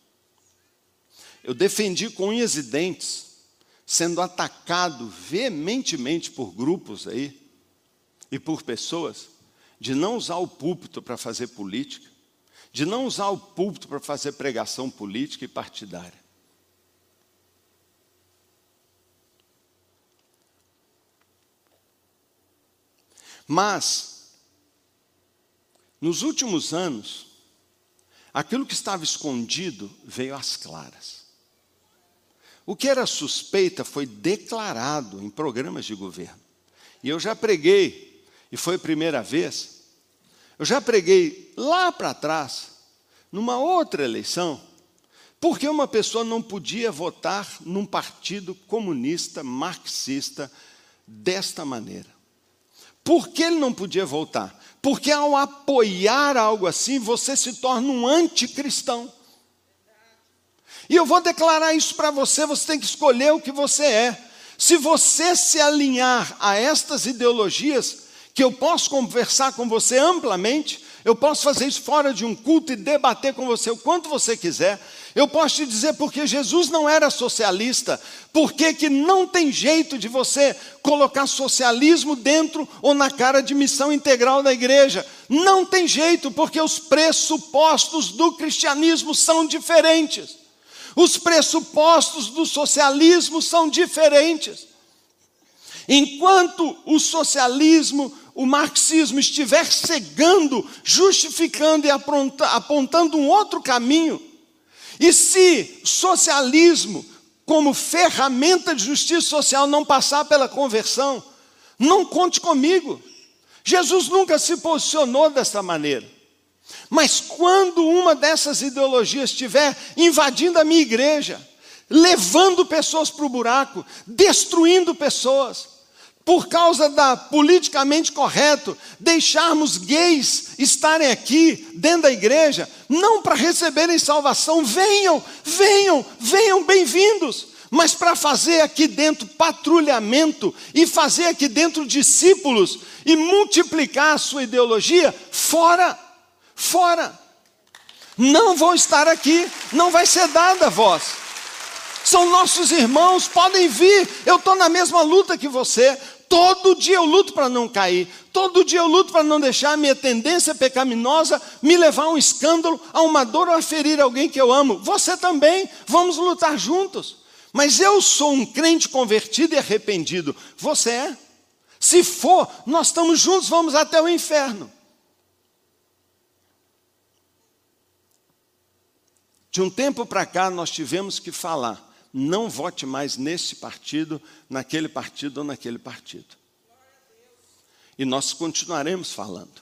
Eu defendi com unhas e dentes, sendo atacado veementemente por grupos aí e por pessoas, de não usar o púlpito para fazer política, de não usar o púlpito para fazer pregação política e partidária. Mas, nos últimos anos, aquilo que estava escondido veio às claras. O que era suspeita foi declarado em programas de governo. E eu já preguei, e foi a primeira vez, eu já preguei lá para trás, numa outra eleição, porque uma pessoa não podia votar num partido comunista, marxista, desta maneira. Por que ele não podia voltar? Porque ao apoiar algo assim, você se torna um anticristão. E eu vou declarar isso para você, você tem que escolher o que você é. Se você se alinhar a estas ideologias, que eu posso conversar com você amplamente, eu posso fazer isso fora de um culto e debater com você o quanto você quiser. Eu posso te dizer porque Jesus não era socialista, porque que não tem jeito de você colocar socialismo dentro ou na cara de missão integral da igreja. Não tem jeito, porque os pressupostos do cristianismo são diferentes. Os pressupostos do socialismo são diferentes. Enquanto o socialismo o marxismo estiver cegando, justificando e apontando um outro caminho, e se socialismo, como ferramenta de justiça social, não passar pela conversão, não conte comigo. Jesus nunca se posicionou dessa maneira. Mas quando uma dessas ideologias estiver invadindo a minha igreja, levando pessoas para o buraco, destruindo pessoas, por causa da politicamente correto, deixarmos gays estarem aqui dentro da igreja, não para receberem salvação, venham, venham, venham bem-vindos, mas para fazer aqui dentro patrulhamento e fazer aqui dentro discípulos e multiplicar a sua ideologia, fora, fora. Não vão estar aqui, não vai ser dada a voz. São nossos irmãos, podem vir. Eu estou na mesma luta que você. Todo dia eu luto para não cair. Todo dia eu luto para não deixar a minha tendência pecaminosa me levar a um escândalo, a uma dor ou a ferir alguém que eu amo. Você também. Vamos lutar juntos. Mas eu sou um crente convertido e arrependido. Você é? Se for, nós estamos juntos, vamos até o inferno. De um tempo para cá, nós tivemos que falar não vote mais nesse partido, naquele partido ou naquele partido. E nós continuaremos falando.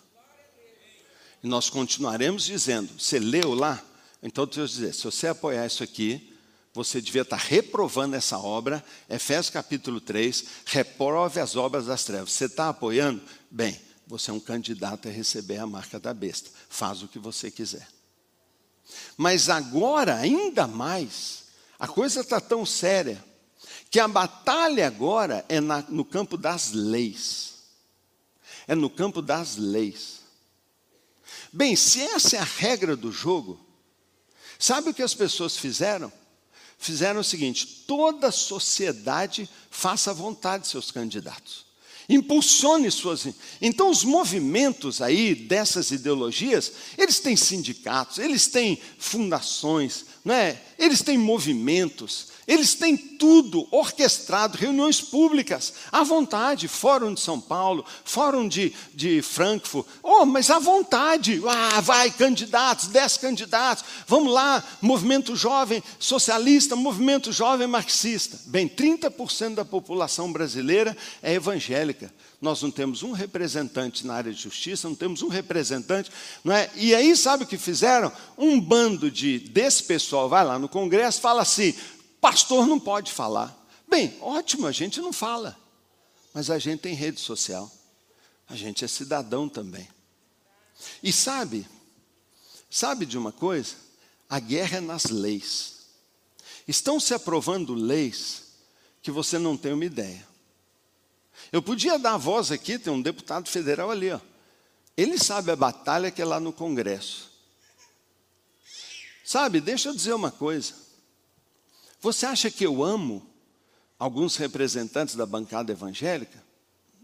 E nós continuaremos dizendo, você leu lá? Então Deus dizer, se você apoiar isso aqui, você devia estar reprovando essa obra, Efésios capítulo 3, reprove as obras das trevas. Você está apoiando? Bem, você é um candidato a receber a marca da besta. Faz o que você quiser. Mas agora, ainda mais, a coisa está tão séria que a batalha agora é na, no campo das leis. É no campo das leis. Bem, se essa é a regra do jogo, sabe o que as pessoas fizeram? Fizeram o seguinte: toda sociedade faça a vontade de seus candidatos. Impulsione suas. Então, os movimentos aí dessas ideologias, eles têm sindicatos, eles têm fundações, não é? eles têm movimentos, eles têm tudo orquestrado, reuniões públicas, à vontade, Fórum de São Paulo, Fórum de, de Frankfurt, oh, mas à vontade, ah, vai, candidatos, dez candidatos, vamos lá, movimento jovem socialista, movimento jovem marxista. Bem, 30% da população brasileira é evangélica. Nós não temos um representante na área de justiça, não temos um representante, não é? E aí, sabe o que fizeram? Um bando de desse pessoal vai lá no Congresso, fala assim: Pastor não pode falar. Bem, ótimo, a gente não fala. Mas a gente tem rede social. A gente é cidadão também. E sabe, sabe de uma coisa? A guerra é nas leis. Estão se aprovando leis que você não tem uma ideia. Eu podia dar a voz aqui, tem um deputado federal ali, ó. Ele sabe a batalha que é lá no Congresso. Sabe, deixa eu dizer uma coisa. Você acha que eu amo alguns representantes da bancada evangélica?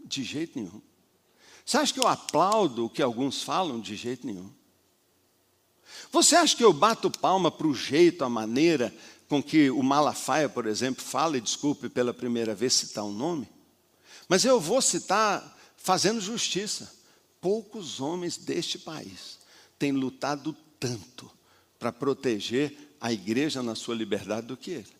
De jeito nenhum. Você acha que eu aplaudo o que alguns falam? De jeito nenhum. Você acha que eu bato palma para o jeito, a maneira com que o Malafaia, por exemplo, fala, e desculpe pela primeira vez citar um nome? Mas eu vou citar fazendo justiça. Poucos homens deste país têm lutado tanto para proteger a igreja na sua liberdade do que ele.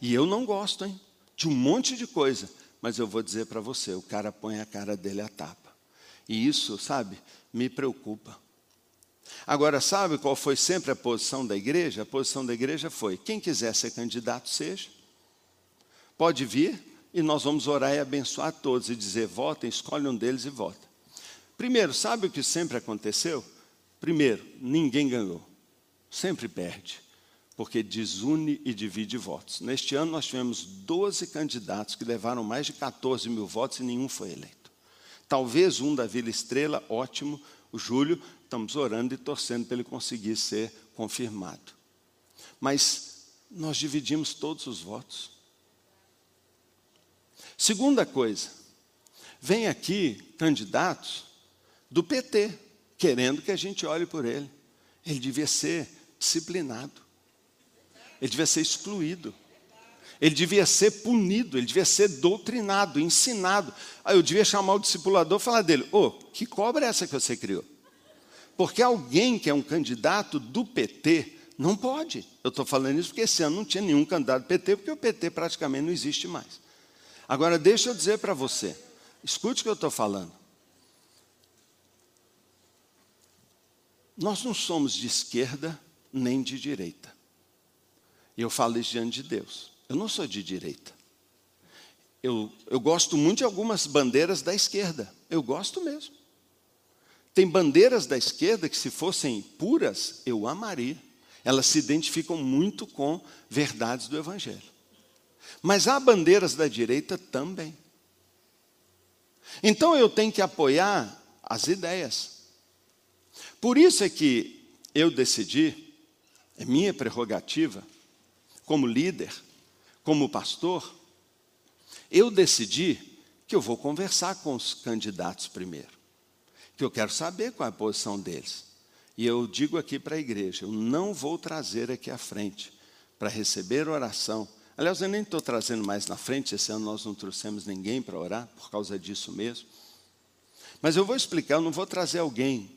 E eu não gosto, hein? De um monte de coisa. Mas eu vou dizer para você: o cara põe a cara dele à tapa. E isso, sabe, me preocupa. Agora, sabe qual foi sempre a posição da igreja? A posição da igreja foi: quem quiser ser candidato, seja. Pode vir e nós vamos orar e abençoar todos e dizer: votem, escolhe um deles e vota. Primeiro, sabe o que sempre aconteceu? Primeiro, ninguém ganhou sempre perde, porque desune e divide votos. Neste ano nós tivemos 12 candidatos que levaram mais de 14 mil votos e nenhum foi eleito. Talvez um da Vila Estrela, ótimo, o Júlio, estamos orando e torcendo para ele conseguir ser confirmado. Mas nós dividimos todos os votos. Segunda coisa, vem aqui candidatos do PT, querendo que a gente olhe por ele. Ele devia ser disciplinado. Ele devia ser excluído. Ele devia ser punido, ele devia ser doutrinado, ensinado. Aí eu devia chamar o discipulador e falar dele: Ô, oh, que cobra é essa que você criou? Porque alguém que é um candidato do PT não pode. Eu estou falando isso porque esse ano não tinha nenhum candidato do PT, porque o PT praticamente não existe mais. Agora, deixa eu dizer para você: escute o que eu estou falando. Nós não somos de esquerda nem de direita. E eu falo isso diante de Deus. Eu não sou de direita. Eu, eu gosto muito de algumas bandeiras da esquerda. Eu gosto mesmo. Tem bandeiras da esquerda que, se fossem puras, eu amaria. Elas se identificam muito com verdades do Evangelho. Mas há bandeiras da direita também. Então eu tenho que apoiar as ideias. Por isso é que eu decidi é minha prerrogativa, como líder, como pastor, eu decidi que eu vou conversar com os candidatos primeiro, que eu quero saber qual é a posição deles. E eu digo aqui para a igreja: eu não vou trazer aqui à frente para receber oração. Aliás, eu nem estou trazendo mais na frente, esse ano nós não trouxemos ninguém para orar, por causa disso mesmo. Mas eu vou explicar: eu não vou trazer alguém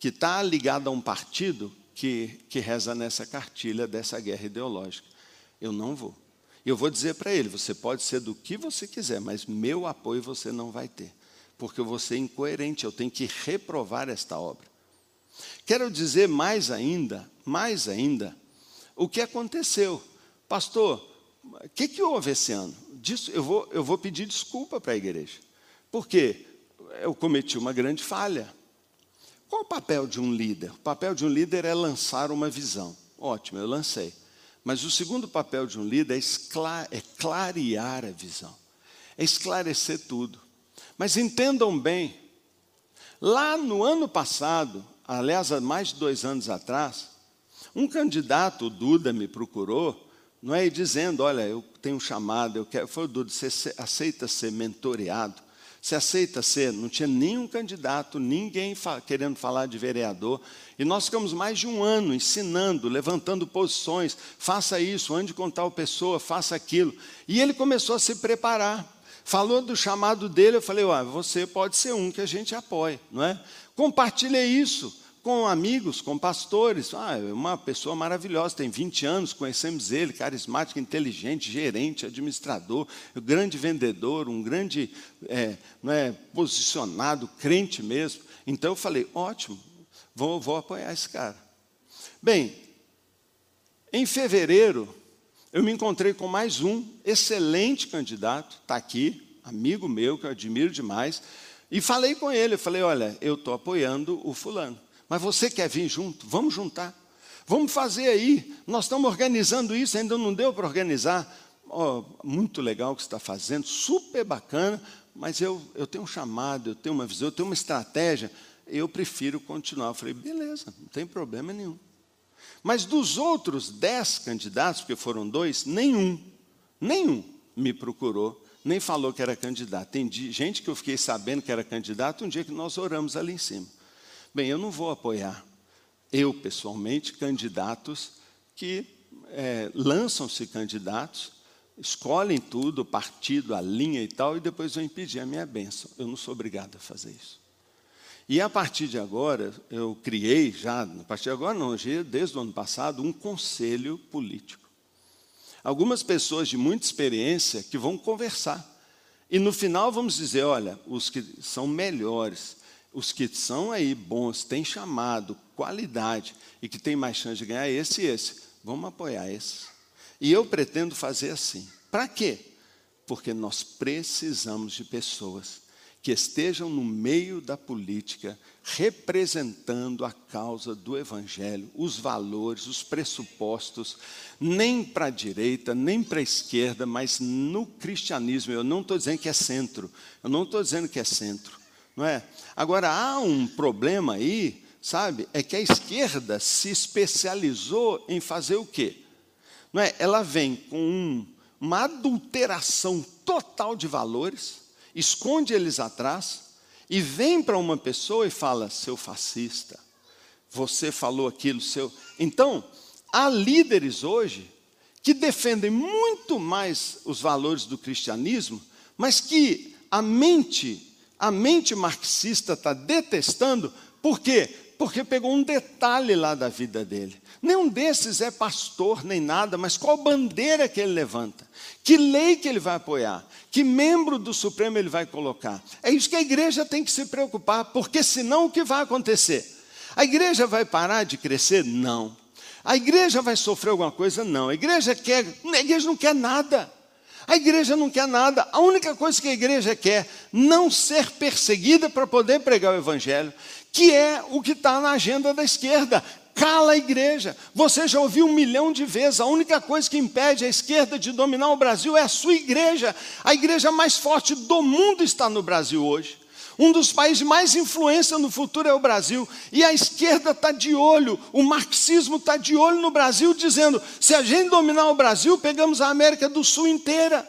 que está ligado a um partido que, que reza nessa cartilha dessa guerra ideológica. Eu não vou. Eu vou dizer para ele: você pode ser do que você quiser, mas meu apoio você não vai ter, porque eu vou ser incoerente, eu tenho que reprovar esta obra. Quero dizer mais ainda, mais ainda, o que aconteceu. Pastor, o que, que houve esse ano? Disso, eu, vou, eu vou pedir desculpa para a igreja, porque eu cometi uma grande falha. Qual o papel de um líder? O papel de um líder é lançar uma visão. Ótimo, eu lancei. Mas o segundo papel de um líder é, é clarear a visão, é esclarecer tudo. Mas entendam bem, lá no ano passado, aliás, há mais de dois anos atrás, um candidato, o Duda, me procurou, não é, dizendo, olha, eu tenho um chamado, eu quero, foi o Duda, você aceita ser mentoreado? Você aceita ser? Não tinha nenhum candidato, ninguém fa querendo falar de vereador. E nós ficamos mais de um ano ensinando, levantando posições. Faça isso, ande com tal pessoa, faça aquilo. E ele começou a se preparar. Falou do chamado dele, eu falei, ah, você pode ser um que a gente apoie, não é? Compartilhe isso com amigos, com pastores. Ah, é uma pessoa maravilhosa, tem 20 anos, conhecemos ele, carismático, inteligente, gerente, administrador, grande vendedor, um grande é, é, posicionado, crente mesmo. Então eu falei, ótimo, vou, vou apoiar esse cara. Bem, em fevereiro, eu me encontrei com mais um excelente candidato, está aqui, amigo meu, que eu admiro demais, e falei com ele, eu falei, olha, eu estou apoiando o fulano. Mas você quer vir junto? Vamos juntar. Vamos fazer aí. Nós estamos organizando isso, ainda não deu para organizar. Oh, muito legal o que você está fazendo, super bacana, mas eu, eu tenho um chamado, eu tenho uma visão, eu tenho uma estratégia, eu prefiro continuar. Eu falei, beleza, não tem problema nenhum. Mas dos outros dez candidatos, porque foram dois, nenhum, nenhum me procurou, nem falou que era candidato. Tem gente que eu fiquei sabendo que era candidato um dia que nós oramos ali em cima. Bem, eu não vou apoiar, eu pessoalmente, candidatos que é, lançam-se candidatos, escolhem tudo, partido, a linha e tal, e depois vão impedir a minha bênção. Eu não sou obrigado a fazer isso. E a partir de agora, eu criei já, a partir de agora não, desde o ano passado, um conselho político. Algumas pessoas de muita experiência que vão conversar. E no final vamos dizer, olha, os que são melhores, os que são aí bons, têm chamado, qualidade e que têm mais chance de ganhar esse e esse, vamos apoiar esse. E eu pretendo fazer assim. Para quê? Porque nós precisamos de pessoas que estejam no meio da política, representando a causa do Evangelho, os valores, os pressupostos, nem para a direita, nem para a esquerda, mas no cristianismo. Eu não estou dizendo que é centro, eu não estou dizendo que é centro não é? Agora, há um problema aí, sabe? É que a esquerda se especializou em fazer o quê? Não é? Ela vem com um, uma adulteração total de valores, esconde eles atrás, e vem para uma pessoa e fala: seu fascista, você falou aquilo, seu. Então, há líderes hoje que defendem muito mais os valores do cristianismo, mas que a mente a mente marxista está detestando, por quê? Porque pegou um detalhe lá da vida dele. Nenhum desses é pastor nem nada, mas qual bandeira que ele levanta? Que lei que ele vai apoiar? Que membro do Supremo ele vai colocar? É isso que a igreja tem que se preocupar, porque senão o que vai acontecer? A igreja vai parar de crescer? Não. A igreja vai sofrer alguma coisa? Não. A igreja quer, a igreja não quer nada. A igreja não quer nada. A única coisa que a igreja quer não ser perseguida para poder pregar o evangelho, que é o que está na agenda da esquerda. Cala a igreja. Você já ouviu um milhão de vezes. A única coisa que impede a esquerda de dominar o Brasil é a sua igreja. A igreja mais forte do mundo está no Brasil hoje. Um dos países mais influência no futuro é o Brasil. E a esquerda está de olho, o marxismo está de olho no Brasil, dizendo: se a gente dominar o Brasil, pegamos a América do Sul inteira.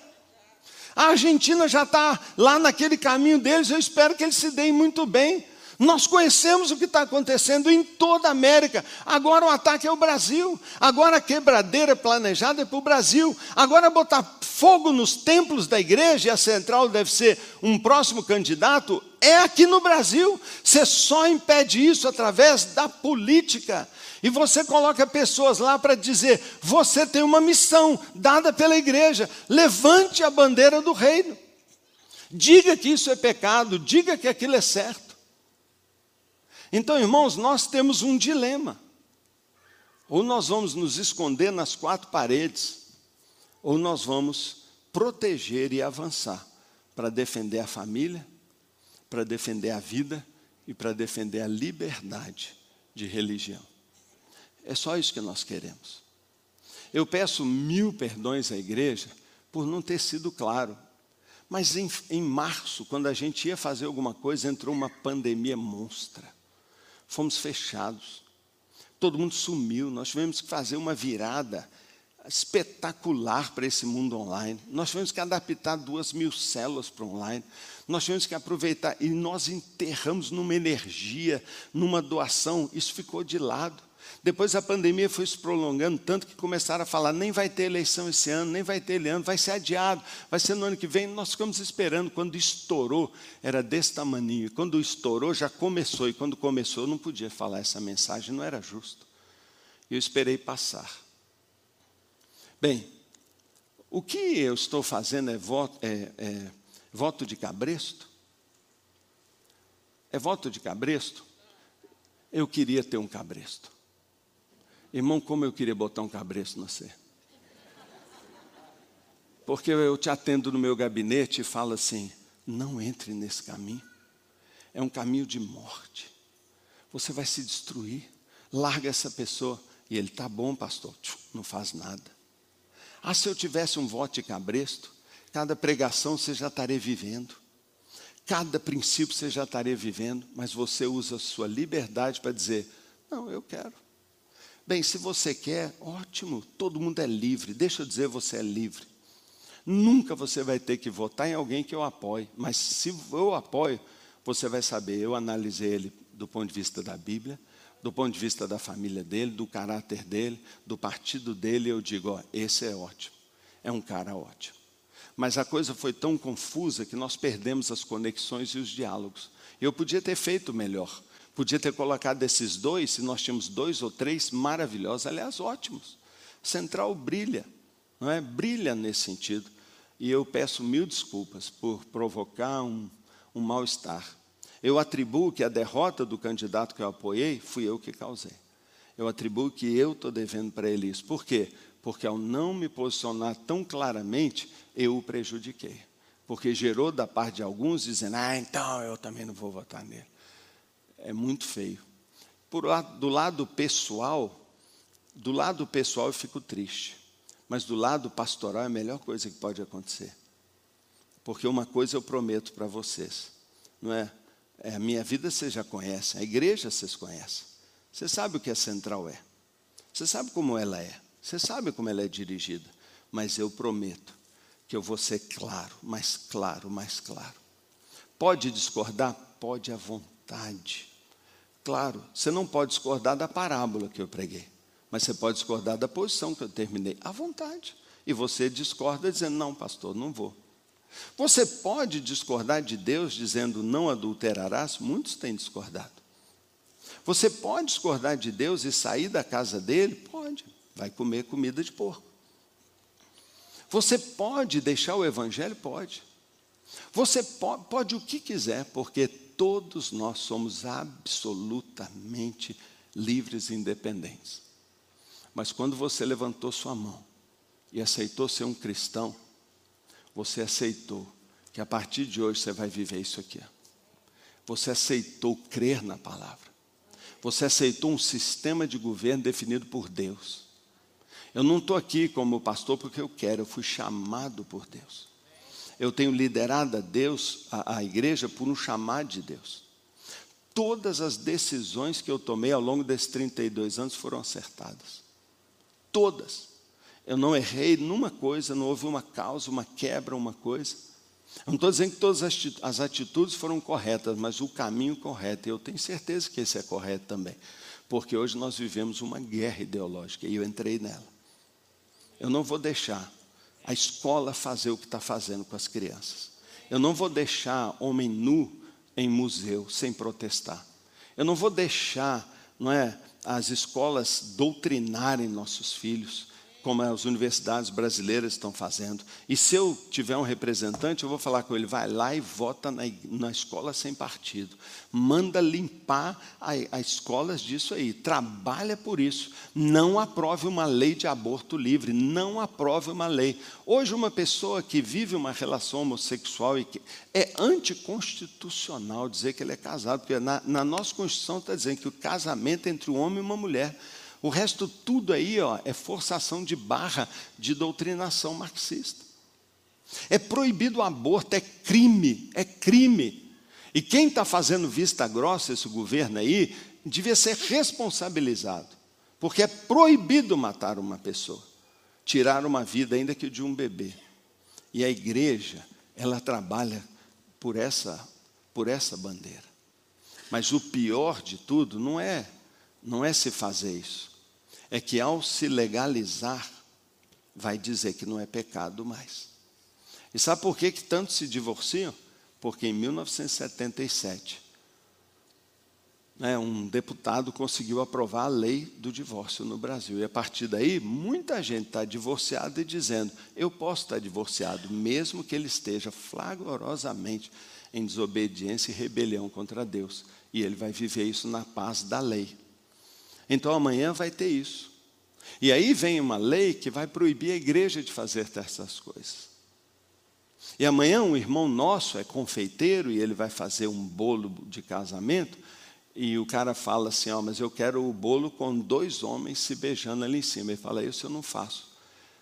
A Argentina já está lá naquele caminho deles, eu espero que eles se deem muito bem. Nós conhecemos o que está acontecendo em toda a América. Agora o ataque é o Brasil. Agora a quebradeira planejada é para o Brasil. Agora botar fogo nos templos da igreja e a central deve ser um próximo candidato é aqui no Brasil. Você só impede isso através da política. E você coloca pessoas lá para dizer: você tem uma missão dada pela igreja, levante a bandeira do reino. Diga que isso é pecado, diga que aquilo é certo. Então, irmãos, nós temos um dilema. Ou nós vamos nos esconder nas quatro paredes, ou nós vamos proteger e avançar para defender a família, para defender a vida e para defender a liberdade de religião. É só isso que nós queremos. Eu peço mil perdões à igreja por não ter sido claro. Mas em, em março, quando a gente ia fazer alguma coisa, entrou uma pandemia monstra. Fomos fechados. Todo mundo sumiu. Nós tivemos que fazer uma virada espetacular para esse mundo online. Nós tivemos que adaptar duas mil células para online. Nós tivemos que aproveitar e nós enterramos numa energia, numa doação. Isso ficou de lado. Depois a pandemia foi se prolongando tanto que começaram a falar: nem vai ter eleição esse ano, nem vai ter ele ano, vai ser adiado, vai ser no ano que vem. Nós ficamos esperando. Quando estourou, era desse tamanho. Quando estourou, já começou. E quando começou, eu não podia falar essa mensagem, não era justo. Eu esperei passar. Bem, o que eu estou fazendo é voto, é, é voto de cabresto? É voto de cabresto? Eu queria ter um cabresto. Irmão, como eu queria botar um cabresto no você. Porque eu te atendo no meu gabinete e falo assim: não entre nesse caminho. É um caminho de morte. Você vai se destruir. Larga essa pessoa. E ele, tá bom, pastor. Não faz nada. Ah, se eu tivesse um voto de cabresto, cada pregação você já estaria vivendo, cada princípio você já estaria vivendo, mas você usa a sua liberdade para dizer: não, eu quero. Bem, se você quer, ótimo, todo mundo é livre, deixa eu dizer, você é livre. Nunca você vai ter que votar em alguém que eu apoie, mas se eu apoio, você vai saber, eu analisei ele do ponto de vista da Bíblia, do ponto de vista da família dele, do caráter dele, do partido dele, eu digo: ó, esse é ótimo, é um cara ótimo. Mas a coisa foi tão confusa que nós perdemos as conexões e os diálogos. Eu podia ter feito melhor, podia ter colocado esses dois, se nós tínhamos dois ou três maravilhosos, aliás, ótimos. Central brilha, não é? Brilha nesse sentido. E eu peço mil desculpas por provocar um, um mal-estar. Eu atribuo que a derrota do candidato que eu apoiei, fui eu que causei. Eu atribuo que eu estou devendo para ele isso. Por quê? Porque ao não me posicionar tão claramente, eu o prejudiquei. Porque gerou da parte de alguns dizendo, ah, então eu também não vou votar nele. É muito feio. Por, do lado pessoal, do lado pessoal eu fico triste. Mas do lado pastoral é a melhor coisa que pode acontecer. Porque uma coisa eu prometo para vocês, não é? É, a minha vida vocês já conhecem, a igreja vocês conhecem. Você sabe o que a central é. Você sabe como ela é. Você sabe como ela é dirigida. Mas eu prometo que eu vou ser claro, mais claro, mais claro. Pode discordar? Pode à vontade. Claro, você não pode discordar da parábola que eu preguei, mas você pode discordar da posição que eu terminei, à vontade. E você discorda dizendo: não, pastor, não vou. Você pode discordar de Deus dizendo não adulterarás? Muitos têm discordado. Você pode discordar de Deus e sair da casa dele? Pode. Vai comer comida de porco. Você pode deixar o evangelho? Pode. Você pode, pode o que quiser, porque todos nós somos absolutamente livres e independentes. Mas quando você levantou sua mão e aceitou ser um cristão, você aceitou que a partir de hoje você vai viver isso aqui. Você aceitou crer na palavra. Você aceitou um sistema de governo definido por Deus. Eu não estou aqui como pastor porque eu quero, eu fui chamado por Deus. Eu tenho liderado a Deus, a, a igreja, por um chamado de Deus. Todas as decisões que eu tomei ao longo desses 32 anos foram acertadas. Todas. Eu não errei numa coisa, não houve uma causa, uma quebra, uma coisa. Eu não estou dizendo que todas as atitudes foram corretas, mas o caminho correto. E eu tenho certeza que esse é correto também. Porque hoje nós vivemos uma guerra ideológica e eu entrei nela. Eu não vou deixar a escola fazer o que está fazendo com as crianças. Eu não vou deixar homem nu em museu sem protestar. Eu não vou deixar não é, as escolas doutrinarem nossos filhos como as universidades brasileiras estão fazendo. E se eu tiver um representante, eu vou falar com ele: vai lá e vota na, na escola sem partido. Manda limpar as escolas disso aí. Trabalha por isso. Não aprove uma lei de aborto livre. Não aprove uma lei. Hoje, uma pessoa que vive uma relação homossexual e que é anticonstitucional dizer que ele é casado, porque na, na nossa Constituição está dizendo que o casamento é entre um homem e uma mulher. O resto tudo aí ó, é forçação de barra de doutrinação marxista. É proibido o aborto, é crime, é crime. E quem está fazendo vista grossa, esse governo aí, devia ser responsabilizado, porque é proibido matar uma pessoa, tirar uma vida, ainda que de um bebê. E a igreja, ela trabalha por essa, por essa bandeira. Mas o pior de tudo não é, não é se fazer isso. É que ao se legalizar, vai dizer que não é pecado mais. E sabe por que, que tantos se divorciam? Porque em 1977, né, um deputado conseguiu aprovar a lei do divórcio no Brasil. E a partir daí, muita gente está divorciada e dizendo: eu posso estar divorciado, mesmo que ele esteja flagrosamente em desobediência e rebelião contra Deus. E ele vai viver isso na paz da lei. Então amanhã vai ter isso. E aí vem uma lei que vai proibir a igreja de fazer essas coisas. E amanhã um irmão nosso é confeiteiro e ele vai fazer um bolo de casamento. E o cara fala assim: Ó, oh, mas eu quero o bolo com dois homens se beijando ali em cima. Ele fala: Isso eu não faço.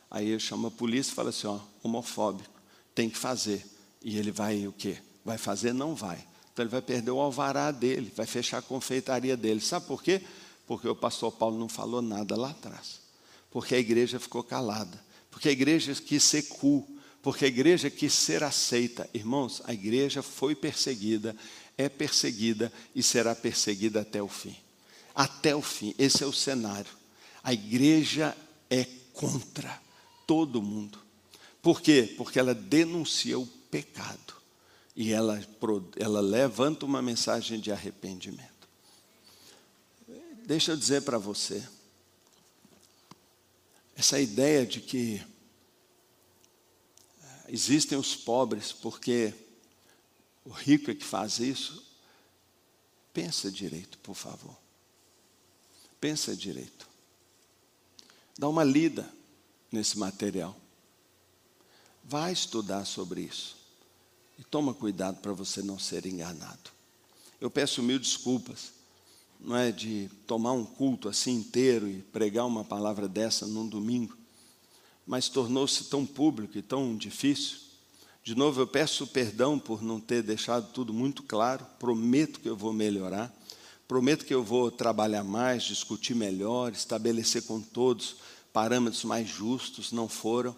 Aí ele chama a polícia e fala assim: Ó, homofóbico, tem que fazer. E ele vai o quê? Vai fazer? Não vai. Então ele vai perder o alvará dele, vai fechar a confeitaria dele. Sabe por quê? Porque o pastor Paulo não falou nada lá atrás. Porque a igreja ficou calada. Porque a igreja quis ser cool. Porque a igreja quis ser aceita. Irmãos, a igreja foi perseguida, é perseguida e será perseguida até o fim. Até o fim. Esse é o cenário. A igreja é contra todo mundo. Por quê? Porque ela denuncia o pecado e ela, ela levanta uma mensagem de arrependimento. Deixa eu dizer para você, essa ideia de que eh, existem os pobres porque o rico é que faz isso, pensa direito, por favor. Pensa direito. Dá uma lida nesse material. Vai estudar sobre isso. E toma cuidado para você não ser enganado. Eu peço mil desculpas, não é de tomar um culto assim inteiro e pregar uma palavra dessa num domingo, mas tornou-se tão público e tão difícil. De novo, eu peço perdão por não ter deixado tudo muito claro. Prometo que eu vou melhorar. Prometo que eu vou trabalhar mais, discutir melhor, estabelecer com todos parâmetros mais justos. Não foram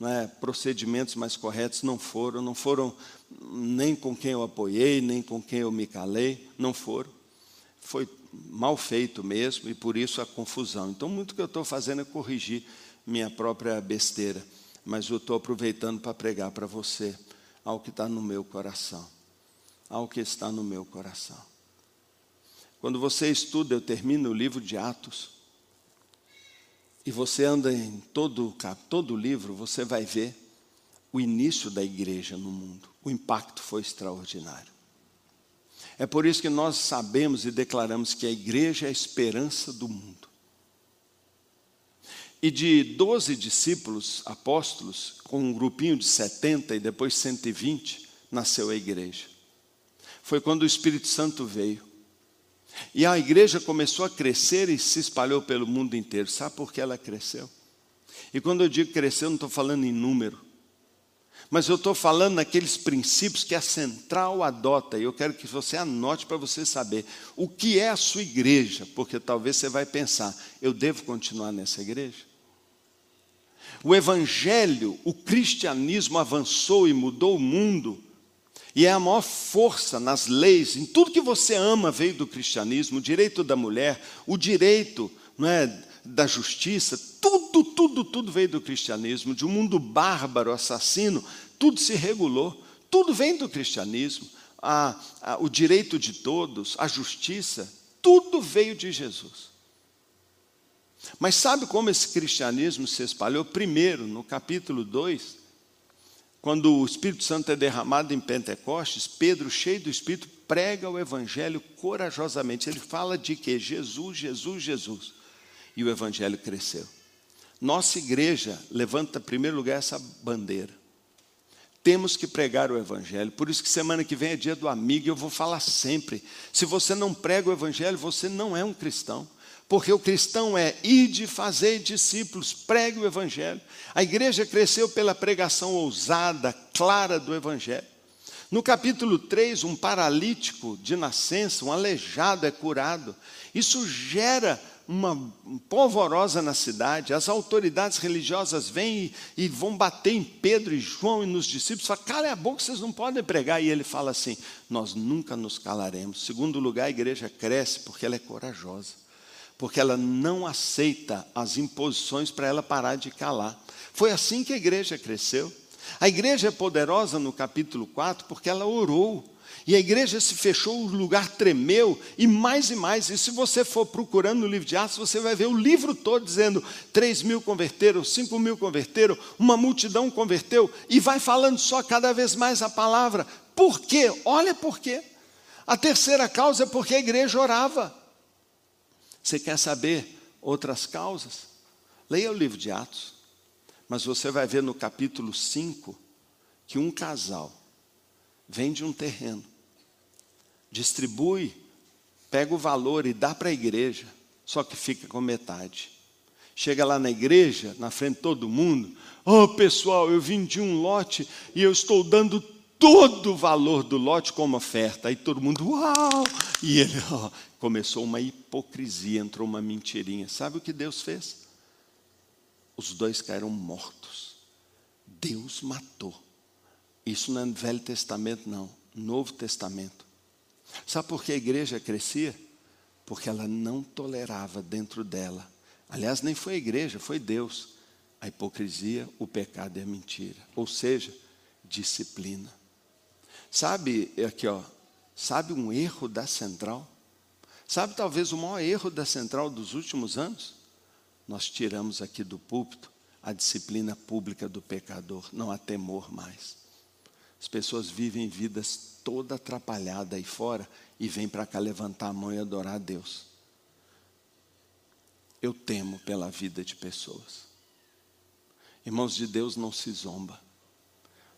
é, procedimentos mais corretos não foram, não foram nem com quem eu apoiei, nem com quem eu me calei, não foram. Foi mal feito mesmo e por isso a confusão. Então, muito que eu estou fazendo é corrigir minha própria besteira, mas eu estou aproveitando para pregar para você algo que está no meu coração, algo que está no meu coração. Quando você estuda, eu termino o livro de Atos, e você anda em todo, todo o livro, você vai ver o início da igreja no mundo. O impacto foi extraordinário. É por isso que nós sabemos e declaramos que a igreja é a esperança do mundo. E de 12 discípulos, apóstolos, com um grupinho de 70 e depois 120, nasceu a igreja. Foi quando o Espírito Santo veio. E a igreja começou a crescer e se espalhou pelo mundo inteiro. Sabe por que ela cresceu? E quando eu digo cresceu, não estou falando em número. Mas eu estou falando naqueles princípios que a central adota, e eu quero que você anote para você saber o que é a sua igreja, porque talvez você vai pensar, eu devo continuar nessa igreja? O evangelho, o cristianismo avançou e mudou o mundo e é a maior força nas leis, em tudo que você ama veio do cristianismo, o direito da mulher, o direito não é, da justiça, tudo, tudo, tudo veio do cristianismo, de um mundo bárbaro, assassino, tudo se regulou, tudo vem do cristianismo, a, a, o direito de todos, a justiça, tudo veio de Jesus. Mas sabe como esse cristianismo se espalhou? Primeiro, no capítulo 2, quando o Espírito Santo é derramado em Pentecostes, Pedro, cheio do Espírito, prega o Evangelho corajosamente. Ele fala de que? Jesus, Jesus, Jesus. E o Evangelho cresceu. Nossa igreja levanta, em primeiro lugar, essa bandeira. Temos que pregar o Evangelho. Por isso que semana que vem é dia do amigo e eu vou falar sempre. Se você não prega o Evangelho, você não é um cristão. porque o cristão é ir de fazer discípulos, pregue o Evangelho. A igreja cresceu pela pregação ousada, clara do Evangelho. No capítulo 3, um paralítico de nascença, um aleijado é curado. Isso gera uma polvorosa na cidade, as autoridades religiosas vêm e, e, vão bater em Pedro e João e nos discípulos, falam, cala a boca, vocês não podem pregar. E ele fala assim: nós nunca nos calaremos. Segundo lugar, a igreja cresce porque ela é corajosa, porque ela não aceita as imposições para ela parar de calar. Foi assim que a igreja cresceu. A igreja é poderosa no capítulo 4 porque ela orou. E a igreja se fechou, o lugar tremeu, e mais e mais. E se você for procurando no livro de Atos, você vai ver o livro todo dizendo: 3 mil converteram, 5 mil converteram, uma multidão converteu, e vai falando só cada vez mais a palavra. Por quê? Olha por quê. A terceira causa é porque a igreja orava. Você quer saber outras causas? Leia o livro de Atos. Mas você vai ver no capítulo 5 que um casal vende um terreno distribui, pega o valor e dá para a igreja, só que fica com metade. Chega lá na igreja, na frente de todo mundo, oh pessoal, eu vendi um lote e eu estou dando todo o valor do lote como oferta. Aí todo mundo, uau! E ele oh, começou uma hipocrisia, entrou uma mentirinha. Sabe o que Deus fez? Os dois caíram mortos. Deus matou. Isso não é no Velho Testamento, não. Novo Testamento. Sabe por que a igreja crescia? Porque ela não tolerava dentro dela. Aliás, nem foi a igreja, foi Deus. A hipocrisia, o pecado e a mentira. Ou seja, disciplina. Sabe, aqui ó, sabe um erro da central? Sabe talvez o maior erro da central dos últimos anos? Nós tiramos aqui do púlpito a disciplina pública do pecador, não há temor mais. As pessoas vivem vidas toda atrapalhada aí fora e vem para cá levantar a mão e adorar a Deus. Eu temo pela vida de pessoas. Irmãos de Deus não se zomba.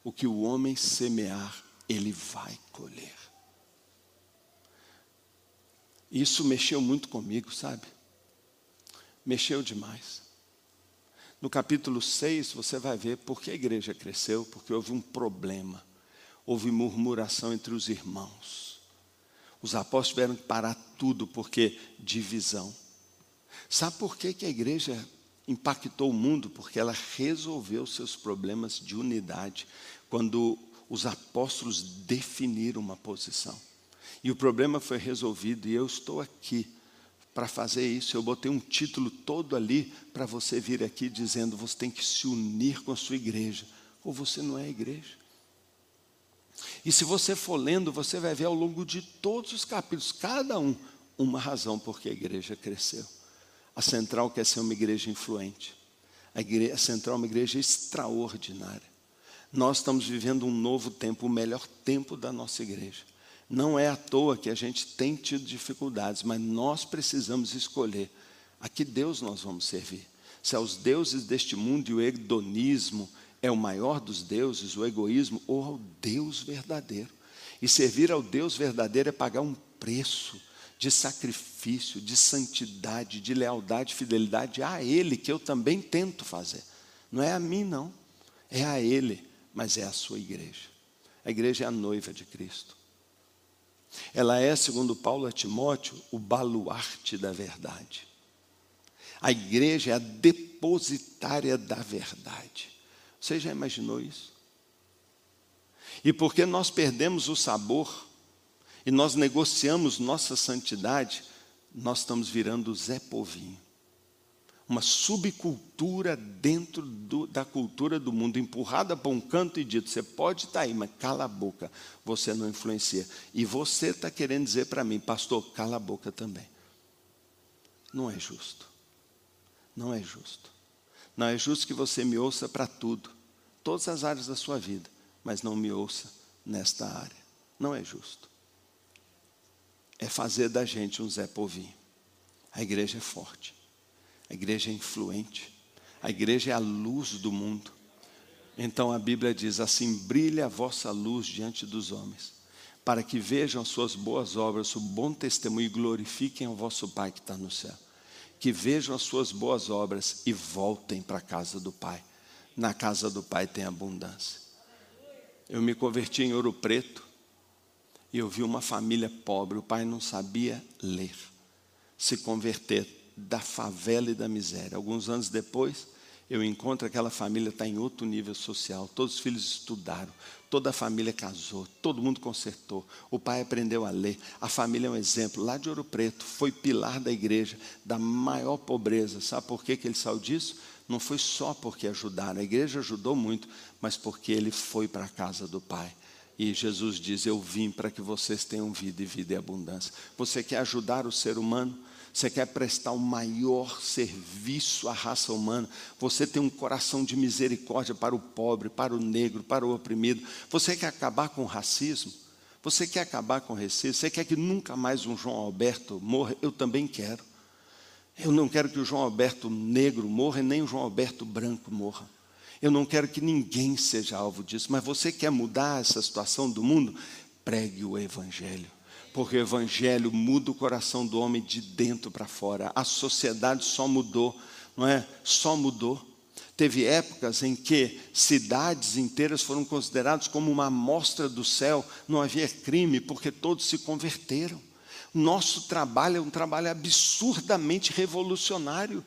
O que o homem semear, ele vai colher. Isso mexeu muito comigo, sabe? Mexeu demais. No capítulo 6, você vai ver por que a igreja cresceu, porque houve um problema houve murmuração entre os irmãos. Os apóstolos tiveram que parar tudo porque divisão. Sabe por que, que a igreja impactou o mundo? Porque ela resolveu seus problemas de unidade quando os apóstolos definiram uma posição. E o problema foi resolvido, e eu estou aqui para fazer isso. Eu botei um título todo ali para você vir aqui dizendo: você tem que se unir com a sua igreja, ou você não é igreja. E se você for lendo, você vai ver ao longo de todos os capítulos, cada um, uma razão por que a igreja cresceu. A central quer ser uma igreja influente. A, igreja, a central é uma igreja extraordinária. Nós estamos vivendo um novo tempo, o melhor tempo da nossa igreja. Não é à toa que a gente tem tido dificuldades, mas nós precisamos escolher a que Deus nós vamos servir. Se aos deuses deste mundo e o hedonismo é o maior dos deuses, o egoísmo, ou ao Deus verdadeiro. E servir ao Deus verdadeiro é pagar um preço de sacrifício, de santidade, de lealdade, fidelidade a Ele, que eu também tento fazer. Não é a mim, não. É a Ele, mas é a sua igreja. A igreja é a noiva de Cristo. Ela é, segundo Paulo a Timóteo, o baluarte da verdade. A igreja é a depositária da verdade. Você já imaginou isso? E porque nós perdemos o sabor e nós negociamos nossa santidade, nós estamos virando Zé Povinho. Uma subcultura dentro do, da cultura do mundo, empurrada para um canto e dito: você pode estar tá aí, mas cala a boca, você não influencia. E você está querendo dizer para mim, pastor, cala a boca também. Não é justo. Não é justo. Não é justo que você me ouça para tudo, todas as áreas da sua vida, mas não me ouça nesta área. Não é justo. É fazer da gente um Zé Povinho. A igreja é forte, a igreja é influente, a igreja é a luz do mundo. Então a Bíblia diz assim: brilha a vossa luz diante dos homens, para que vejam as suas boas obras, o bom testemunho e glorifiquem o vosso Pai que está no céu. Que vejam as suas boas obras e voltem para a casa do Pai. Na casa do Pai tem abundância. Eu me converti em Ouro Preto e eu vi uma família pobre, o pai não sabia ler, se converter da favela e da miséria. Alguns anos depois, eu encontro aquela família está em outro nível social. Todos os filhos estudaram, toda a família casou, todo mundo consertou. O pai aprendeu a ler. A família é um exemplo. Lá de Ouro Preto, foi pilar da igreja, da maior pobreza. Sabe por que, que ele saiu disso? Não foi só porque ajudaram, a igreja ajudou muito, mas porque ele foi para a casa do pai. E Jesus diz: Eu vim para que vocês tenham vida e vida e abundância. Você quer ajudar o ser humano? Você quer prestar o maior serviço à raça humana? Você tem um coração de misericórdia para o pobre, para o negro, para o oprimido. Você quer acabar com o racismo? Você quer acabar com o racismo? Você quer que nunca mais um João Alberto morra? Eu também quero. Eu não quero que o João Alberto negro morra, nem o João Alberto branco morra. Eu não quero que ninguém seja alvo disso, mas você quer mudar essa situação do mundo? Pregue o Evangelho porque o Evangelho muda o coração do homem de dentro para fora. A sociedade só mudou, não é? Só mudou. Teve épocas em que cidades inteiras foram consideradas como uma amostra do céu, não havia crime, porque todos se converteram. Nosso trabalho é um trabalho absurdamente revolucionário.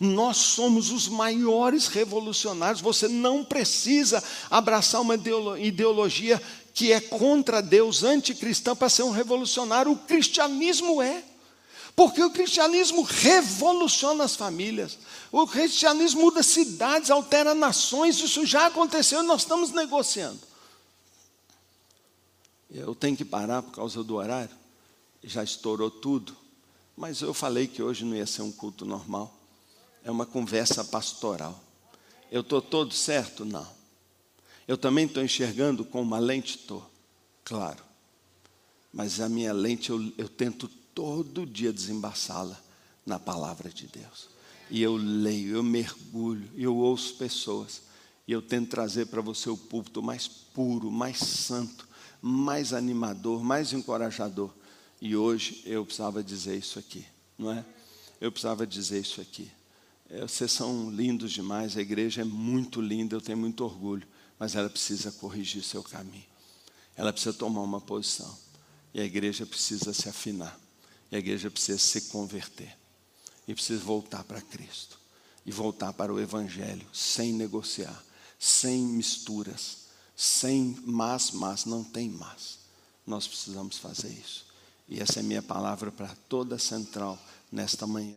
Nós somos os maiores revolucionários. Você não precisa abraçar uma ideologia que é contra Deus, anticristã, para ser um revolucionário. O cristianismo é. Porque o cristianismo revoluciona as famílias. O cristianismo muda cidades, altera nações. Isso já aconteceu e nós estamos negociando. Eu tenho que parar por causa do horário. Já estourou tudo. Mas eu falei que hoje não ia ser um culto normal. É uma conversa pastoral. Eu estou todo certo? Não. Eu também estou enxergando com uma lente? Estou, claro. Mas a minha lente eu, eu tento todo dia desembaçá-la na palavra de Deus. E eu leio, eu mergulho, eu ouço pessoas. E eu tento trazer para você o púlpito mais puro, mais santo, mais animador, mais encorajador. E hoje eu precisava dizer isso aqui, não é? Eu precisava dizer isso aqui. É, vocês são lindos demais, a igreja é muito linda, eu tenho muito orgulho mas ela precisa corrigir seu caminho. Ela precisa tomar uma posição. E a igreja precisa se afinar. E a igreja precisa se converter. E precisa voltar para Cristo. E voltar para o Evangelho, sem negociar, sem misturas, sem mas, mas, não tem mas. Nós precisamos fazer isso. E essa é a minha palavra para toda a central nesta manhã.